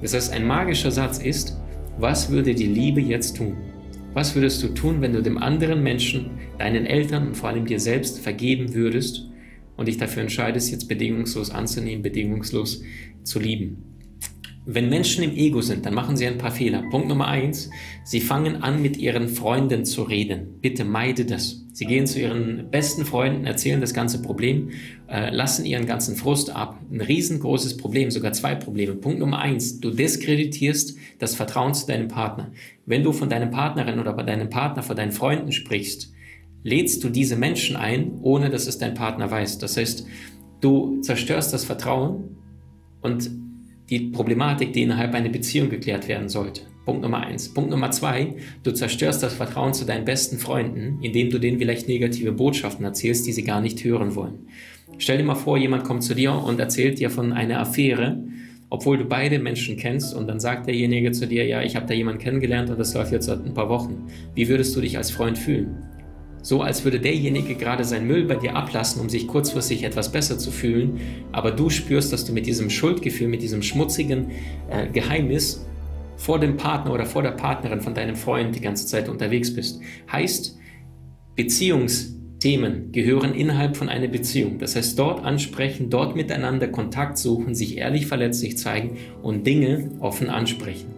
Speaker 1: Das heißt, ein magischer Satz ist, was würde die Liebe jetzt tun? Was würdest du tun, wenn du dem anderen Menschen, deinen Eltern und vor allem dir selbst vergeben würdest und dich dafür entscheidest, jetzt bedingungslos anzunehmen, bedingungslos zu lieben. Wenn Menschen im Ego sind, dann machen sie ein paar Fehler. Punkt Nummer eins, sie fangen an, mit ihren Freunden zu reden. Bitte meide das. Sie gehen zu ihren besten Freunden, erzählen das ganze Problem, äh, lassen ihren ganzen Frust ab. Ein riesengroßes Problem, sogar zwei Probleme. Punkt Nummer eins, du diskreditierst das Vertrauen zu deinem Partner. Wenn du von deinem Partnerin oder bei deinem Partner, von deinen Freunden sprichst, lädst du diese Menschen ein, ohne dass es dein Partner weiß. Das heißt, du zerstörst das Vertrauen und die Problematik, die innerhalb einer Beziehung geklärt werden sollte. Punkt Nummer eins. Punkt Nummer zwei, du zerstörst das Vertrauen zu deinen besten Freunden, indem du denen vielleicht negative Botschaften erzählst, die sie gar nicht hören wollen. Stell dir mal vor, jemand kommt zu dir und erzählt dir von einer Affäre, obwohl du beide Menschen kennst und dann sagt derjenige zu dir, ja, ich habe da jemanden kennengelernt und das läuft jetzt seit ein paar Wochen. Wie würdest du dich als Freund fühlen? So als würde derjenige gerade seinen Müll bei dir ablassen, um sich kurzfristig etwas besser zu fühlen, aber du spürst, dass du mit diesem Schuldgefühl, mit diesem schmutzigen äh, Geheimnis vor dem Partner oder vor der Partnerin von deinem Freund die ganze Zeit unterwegs bist. Heißt, Beziehungsthemen gehören innerhalb von einer Beziehung. Das heißt, dort ansprechen, dort miteinander Kontakt suchen, sich ehrlich verletzlich zeigen und Dinge offen ansprechen.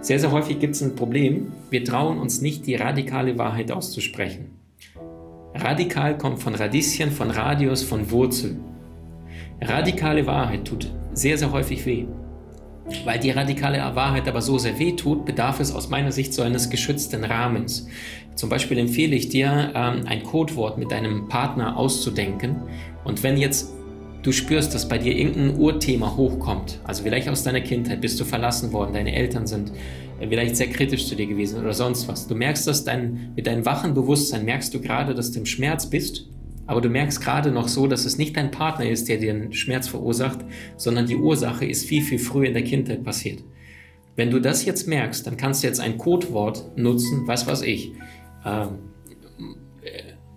Speaker 1: Sehr, sehr häufig gibt es ein Problem. Wir trauen uns nicht, die radikale Wahrheit auszusprechen. Radikal kommt von Radieschen, von Radius, von Wurzel. Radikale Wahrheit tut sehr, sehr häufig weh. Weil die radikale Wahrheit aber so sehr weh tut, bedarf es aus meiner Sicht so eines geschützten Rahmens. Zum Beispiel empfehle ich dir, ähm, ein Codewort mit deinem Partner auszudenken. Und wenn jetzt du spürst, dass bei dir irgendein Urthema hochkommt, also vielleicht aus deiner Kindheit bist du verlassen worden, deine Eltern sind vielleicht sehr kritisch zu dir gewesen oder sonst was. Du merkst dass dein, mit deinem wachen Bewusstsein merkst du gerade, dass du im Schmerz bist, aber du merkst gerade noch so, dass es nicht dein Partner ist, der dir den Schmerz verursacht, sondern die Ursache ist viel, viel früher in der Kindheit passiert. Wenn du das jetzt merkst, dann kannst du jetzt ein Codewort nutzen, was weiß ich. Ähm,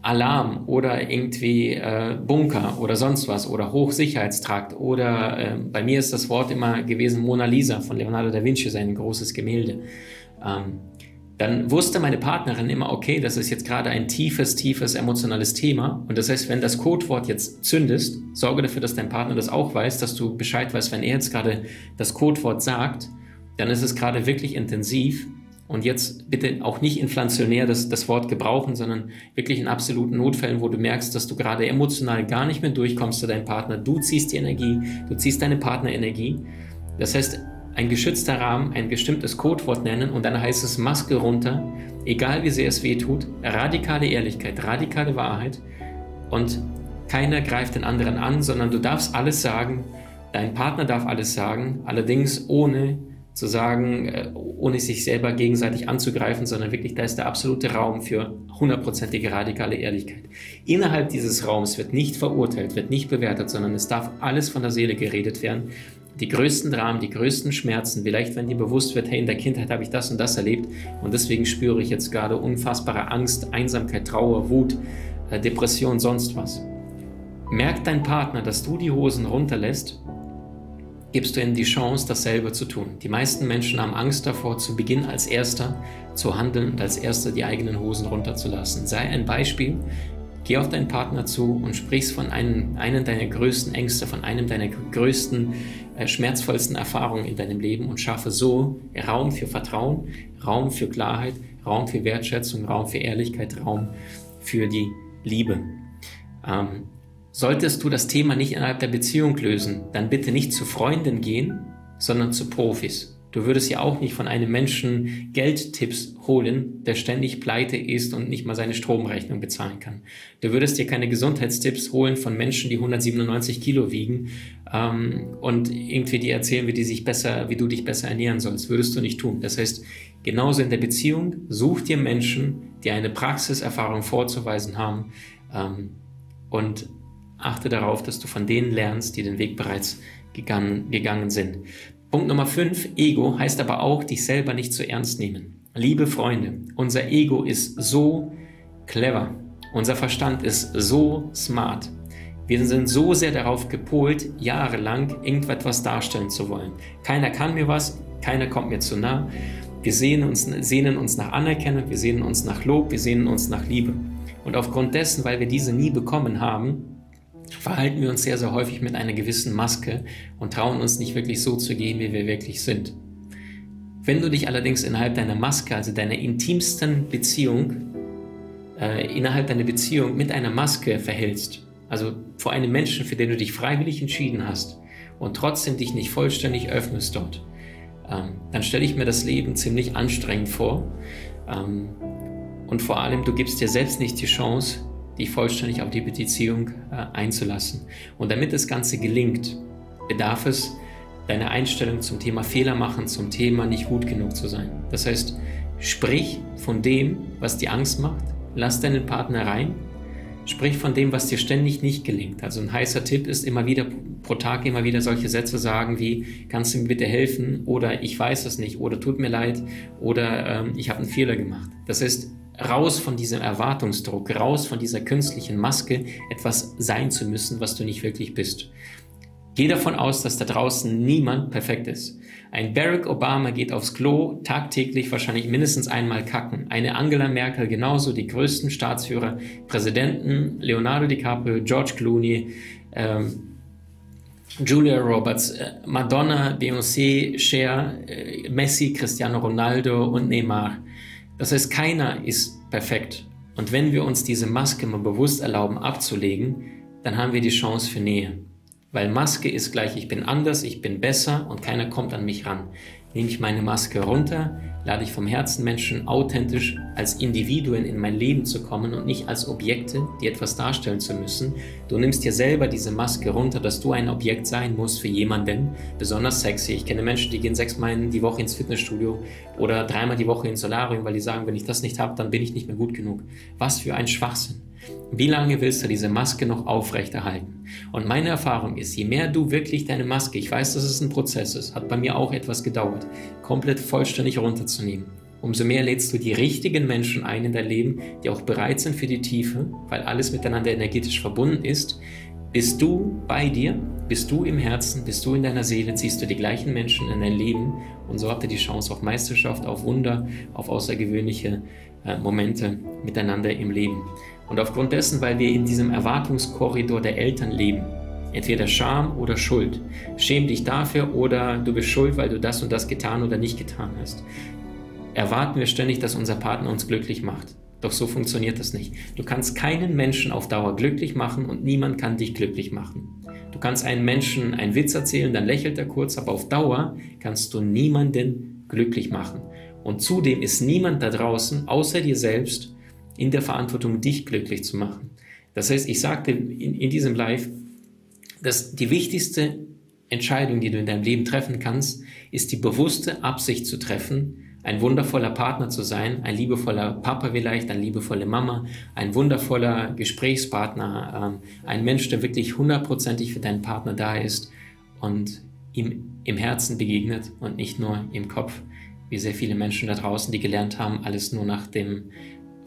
Speaker 1: Alarm oder irgendwie äh, Bunker oder sonst was oder Hochsicherheitstrakt oder äh, bei mir ist das Wort immer gewesen Mona Lisa von Leonardo da Vinci, sein großes Gemälde. Ähm, dann wusste meine Partnerin immer, okay, das ist jetzt gerade ein tiefes, tiefes emotionales Thema. Und das heißt, wenn das Codewort jetzt zündest, sorge dafür, dass dein Partner das auch weiß, dass du Bescheid weißt, wenn er jetzt gerade das Codewort sagt, dann ist es gerade wirklich intensiv und jetzt bitte auch nicht inflationär das, das Wort gebrauchen, sondern wirklich in absoluten Notfällen, wo du merkst, dass du gerade emotional gar nicht mehr durchkommst zu deinem Partner. Du ziehst die Energie, du ziehst deine Partnerenergie. Das heißt, ein geschützter Rahmen, ein bestimmtes Codewort nennen und dann heißt es Maske runter, egal wie sehr es weh tut, radikale Ehrlichkeit, radikale Wahrheit und keiner greift den anderen an, sondern du darfst alles sagen, dein Partner darf alles sagen, allerdings ohne zu sagen, äh, ohne sich selber gegenseitig anzugreifen, sondern wirklich, da ist der absolute Raum für hundertprozentige radikale Ehrlichkeit. Innerhalb dieses Raums wird nicht verurteilt, wird nicht bewertet, sondern es darf alles von der Seele geredet werden. Die größten Dramen, die größten Schmerzen, vielleicht wenn dir bewusst wird, hey, in der Kindheit habe ich das und das erlebt und deswegen spüre ich jetzt gerade unfassbare Angst, Einsamkeit, Trauer, Wut, äh, Depression, sonst was. Merkt dein Partner, dass du die Hosen runterlässt gibst du ihnen die Chance, dasselbe zu tun. Die meisten Menschen haben Angst davor, zu Beginn als Erster zu handeln und als Erster die eigenen Hosen runterzulassen. Sei ein Beispiel, geh auf deinen Partner zu und sprichst von einem, einem deiner größten Ängste, von einem deiner größten, äh, schmerzvollsten Erfahrungen in deinem Leben und schaffe so Raum für Vertrauen, Raum für Klarheit, Raum für Wertschätzung, Raum für Ehrlichkeit, Raum für die Liebe. Ähm, Solltest du das Thema nicht innerhalb der Beziehung lösen, dann bitte nicht zu Freunden gehen, sondern zu Profis. Du würdest ja auch nicht von einem Menschen Geldtipps holen, der ständig pleite ist und nicht mal seine Stromrechnung bezahlen kann. Du würdest dir keine Gesundheitstipps holen von Menschen, die 197 Kilo wiegen ähm, und irgendwie dir erzählen, wie die sich besser, wie du dich besser ernähren sollst. Würdest du nicht tun. Das heißt, genauso in der Beziehung, such dir Menschen, die eine Praxiserfahrung vorzuweisen haben ähm, und achte darauf, dass du von denen lernst, die den Weg bereits gegangen, gegangen sind. Punkt Nummer 5, Ego heißt aber auch, dich selber nicht zu ernst nehmen. Liebe Freunde, unser Ego ist so clever. Unser Verstand ist so smart. Wir sind so sehr darauf gepolt, jahrelang irgendetwas darstellen zu wollen. Keiner kann mir was, keiner kommt mir zu nah. Wir sehnen uns, sehnen uns nach Anerkennung, wir sehnen uns nach Lob, wir sehnen uns nach Liebe. Und aufgrund dessen, weil wir diese nie bekommen haben, verhalten wir uns sehr, sehr häufig mit einer gewissen Maske und trauen uns nicht wirklich so zu gehen, wie wir wirklich sind. Wenn du dich allerdings innerhalb deiner Maske, also deiner intimsten Beziehung, äh, innerhalb deiner Beziehung mit einer Maske verhältst, also vor einem Menschen, für den du dich freiwillig entschieden hast und trotzdem dich nicht vollständig öffnest dort, ähm, dann stelle ich mir das Leben ziemlich anstrengend vor. Ähm, und vor allem, du gibst dir selbst nicht die Chance, dich vollständig auf die Beziehung äh, einzulassen. Und damit das Ganze gelingt, bedarf es deiner Einstellung zum Thema Fehler machen, zum Thema nicht gut genug zu sein. Das heißt, sprich von dem, was dir Angst macht, lass deinen Partner rein, sprich von dem, was dir ständig nicht gelingt. Also ein heißer Tipp ist immer wieder pro Tag immer wieder solche Sätze sagen wie, kannst du mir bitte helfen oder ich weiß es nicht oder tut mir leid oder ähm, ich habe einen Fehler gemacht. Das heißt, raus von diesem Erwartungsdruck, raus von dieser künstlichen Maske, etwas sein zu müssen, was du nicht wirklich bist. Geh davon aus, dass da draußen niemand perfekt ist. Ein Barack Obama geht aufs Klo tagtäglich wahrscheinlich mindestens einmal kacken. Eine Angela Merkel genauso, die größten Staatsführer, Präsidenten, Leonardo DiCaprio, George Clooney, ähm, Julia Roberts, äh, Madonna, Beyoncé, Cher, äh, Messi, Cristiano Ronaldo und Neymar. Das heißt, keiner ist perfekt. Und wenn wir uns diese Maske mal bewusst erlauben abzulegen, dann haben wir die Chance für Nähe. Weil Maske ist gleich, ich bin anders, ich bin besser und keiner kommt an mich ran nehme ich meine Maske runter, lade ich vom Herzen Menschen authentisch als Individuen in mein Leben zu kommen und nicht als Objekte, die etwas darstellen zu müssen. Du nimmst dir selber diese Maske runter, dass du ein Objekt sein musst für jemanden, besonders sexy. Ich kenne Menschen, die gehen sechsmal die Woche ins Fitnessstudio oder dreimal die Woche ins Solarium, weil die sagen, wenn ich das nicht habe, dann bin ich nicht mehr gut genug. Was für ein Schwachsinn. Wie lange willst du diese Maske noch aufrechterhalten? Und meine Erfahrung ist, je mehr du wirklich deine Maske, ich weiß, dass es ein Prozess ist, hat bei mir auch etwas gedauert, komplett vollständig runterzunehmen, umso mehr lädst du die richtigen Menschen ein in dein Leben, die auch bereit sind für die Tiefe, weil alles miteinander energetisch verbunden ist. Bist du bei dir, bist du im Herzen, bist du in deiner Seele, ziehst du die gleichen Menschen in dein Leben und so habt ihr die Chance auf Meisterschaft, auf Wunder, auf außergewöhnliche äh, Momente miteinander im Leben. Und aufgrund dessen, weil wir in diesem Erwartungskorridor der Eltern leben, entweder Scham oder Schuld, schäm dich dafür oder du bist schuld, weil du das und das getan oder nicht getan hast. erwarten wir ständig, dass unser Partner uns glücklich macht. Doch so funktioniert das nicht. Du kannst keinen Menschen auf Dauer glücklich machen und niemand kann dich glücklich machen. Du kannst einen Menschen einen Witz erzählen, dann lächelt er kurz, aber auf Dauer kannst du niemanden glücklich machen. Und zudem ist niemand da draußen, außer dir selbst, in der Verantwortung, dich glücklich zu machen. Das heißt, ich sagte in, in diesem Live, dass die wichtigste Entscheidung, die du in deinem Leben treffen kannst, ist die bewusste Absicht zu treffen, ein wundervoller Partner zu sein, ein liebevoller Papa vielleicht, eine liebevolle Mama, ein wundervoller Gesprächspartner, ähm, ein Mensch, der wirklich hundertprozentig für deinen Partner da ist und ihm im Herzen begegnet und nicht nur im Kopf, wie sehr viele Menschen da draußen, die gelernt haben, alles nur nach dem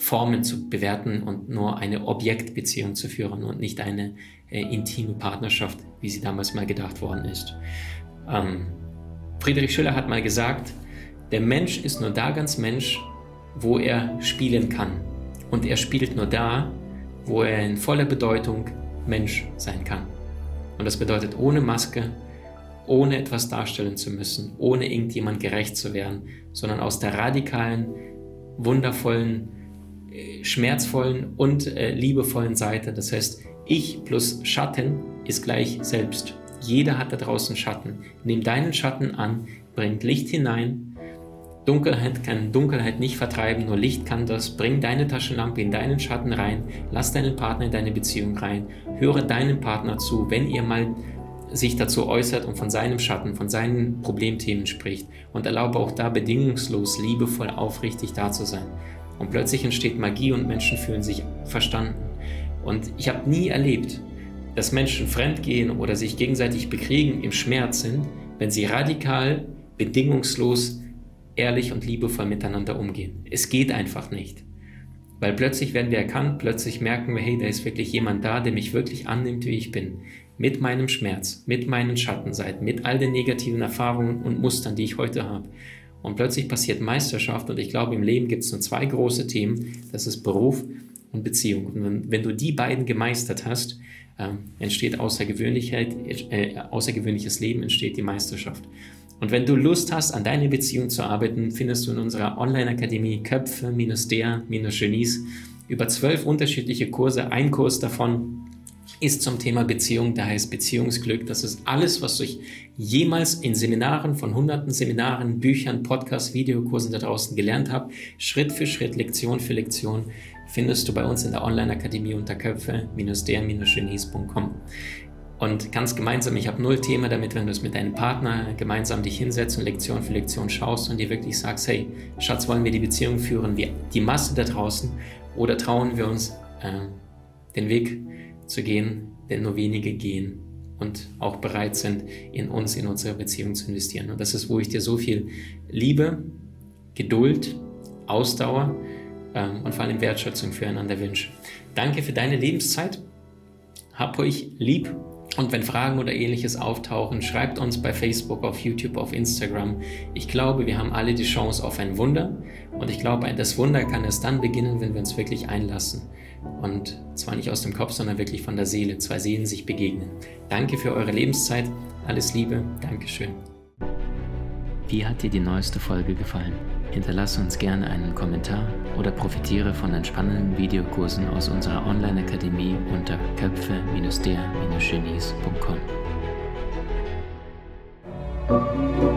Speaker 1: Formen zu bewerten und nur eine Objektbeziehung zu führen und nicht eine äh, intime Partnerschaft, wie sie damals mal gedacht worden ist. Ähm, Friedrich Schiller hat mal gesagt, der Mensch ist nur da ganz Mensch, wo er spielen kann. Und er spielt nur da, wo er in voller Bedeutung Mensch sein kann. Und das bedeutet ohne Maske, ohne etwas darstellen zu müssen, ohne irgendjemand gerecht zu werden, sondern aus der radikalen, wundervollen, schmerzvollen und äh, liebevollen Seite. Das heißt, ich plus Schatten ist gleich selbst. Jeder hat da draußen Schatten. Nimm deinen Schatten an, bring Licht hinein Dunkelheit kann Dunkelheit nicht vertreiben, nur Licht kann das. Bring deine Taschenlampe in deinen Schatten rein, lass deinen Partner in deine Beziehung rein, höre deinem Partner zu, wenn ihr mal sich dazu äußert und von seinem Schatten, von seinen Problemthemen spricht und erlaube auch da bedingungslos, liebevoll, aufrichtig da zu sein. Und plötzlich entsteht Magie und Menschen fühlen sich verstanden. Und ich habe nie erlebt, dass Menschen fremdgehen oder sich gegenseitig bekriegen im Schmerz sind, wenn sie radikal, bedingungslos ehrlich und liebevoll miteinander umgehen. Es geht einfach nicht. Weil plötzlich werden wir erkannt, plötzlich merken wir, hey, da ist wirklich jemand da, der mich wirklich annimmt, wie ich bin. Mit meinem Schmerz, mit meinen Schattenseiten, mit all den negativen Erfahrungen und Mustern, die ich heute habe. Und plötzlich passiert Meisterschaft und ich glaube, im Leben gibt es nur zwei große Themen. Das ist Beruf und Beziehung. Und wenn, wenn du die beiden gemeistert hast, äh, entsteht Außergewöhnlichkeit, äh, außergewöhnliches Leben, entsteht die Meisterschaft. Und wenn du Lust hast, an deiner Beziehung zu arbeiten, findest du in unserer Online-Akademie Köpfe-der-Genies über zwölf unterschiedliche Kurse. Ein Kurs davon ist zum Thema Beziehung, der heißt Beziehungsglück. Das ist alles, was ich jemals in Seminaren von hunderten Seminaren, Büchern, Podcasts, Videokursen da draußen gelernt habe. Schritt für Schritt, Lektion für Lektion findest du bei uns in der Online-Akademie unter Köpfe-der-genies.com. Und ganz gemeinsam, ich habe null Thema damit, wenn du es mit deinem Partner gemeinsam dich hinsetzt und Lektion für Lektion schaust und dir wirklich sagst, hey, Schatz, wollen wir die Beziehung führen wie die Masse da draußen oder trauen wir uns äh, den Weg zu gehen, den nur wenige gehen und auch bereit sind, in uns, in unsere Beziehung zu investieren. Und das ist, wo ich dir so viel Liebe, Geduld, Ausdauer ähm, und vor allem Wertschätzung füreinander wünsche. Danke für deine Lebenszeit. Hab euch lieb und wenn Fragen oder ähnliches auftauchen, schreibt uns bei Facebook, auf YouTube, auf Instagram. Ich glaube, wir haben alle die Chance auf ein Wunder. Und ich glaube, das Wunder kann erst dann beginnen, wenn wir uns wirklich einlassen. Und zwar nicht aus dem Kopf, sondern wirklich von der Seele. Zwei Seelen sich begegnen. Danke für eure Lebenszeit. Alles Liebe. Dankeschön. Wie hat dir die neueste Folge gefallen? Hinterlasse uns gerne einen Kommentar oder profitiere von entspannenden Videokursen aus unserer Online-Akademie unter köpfe-der-genies.com.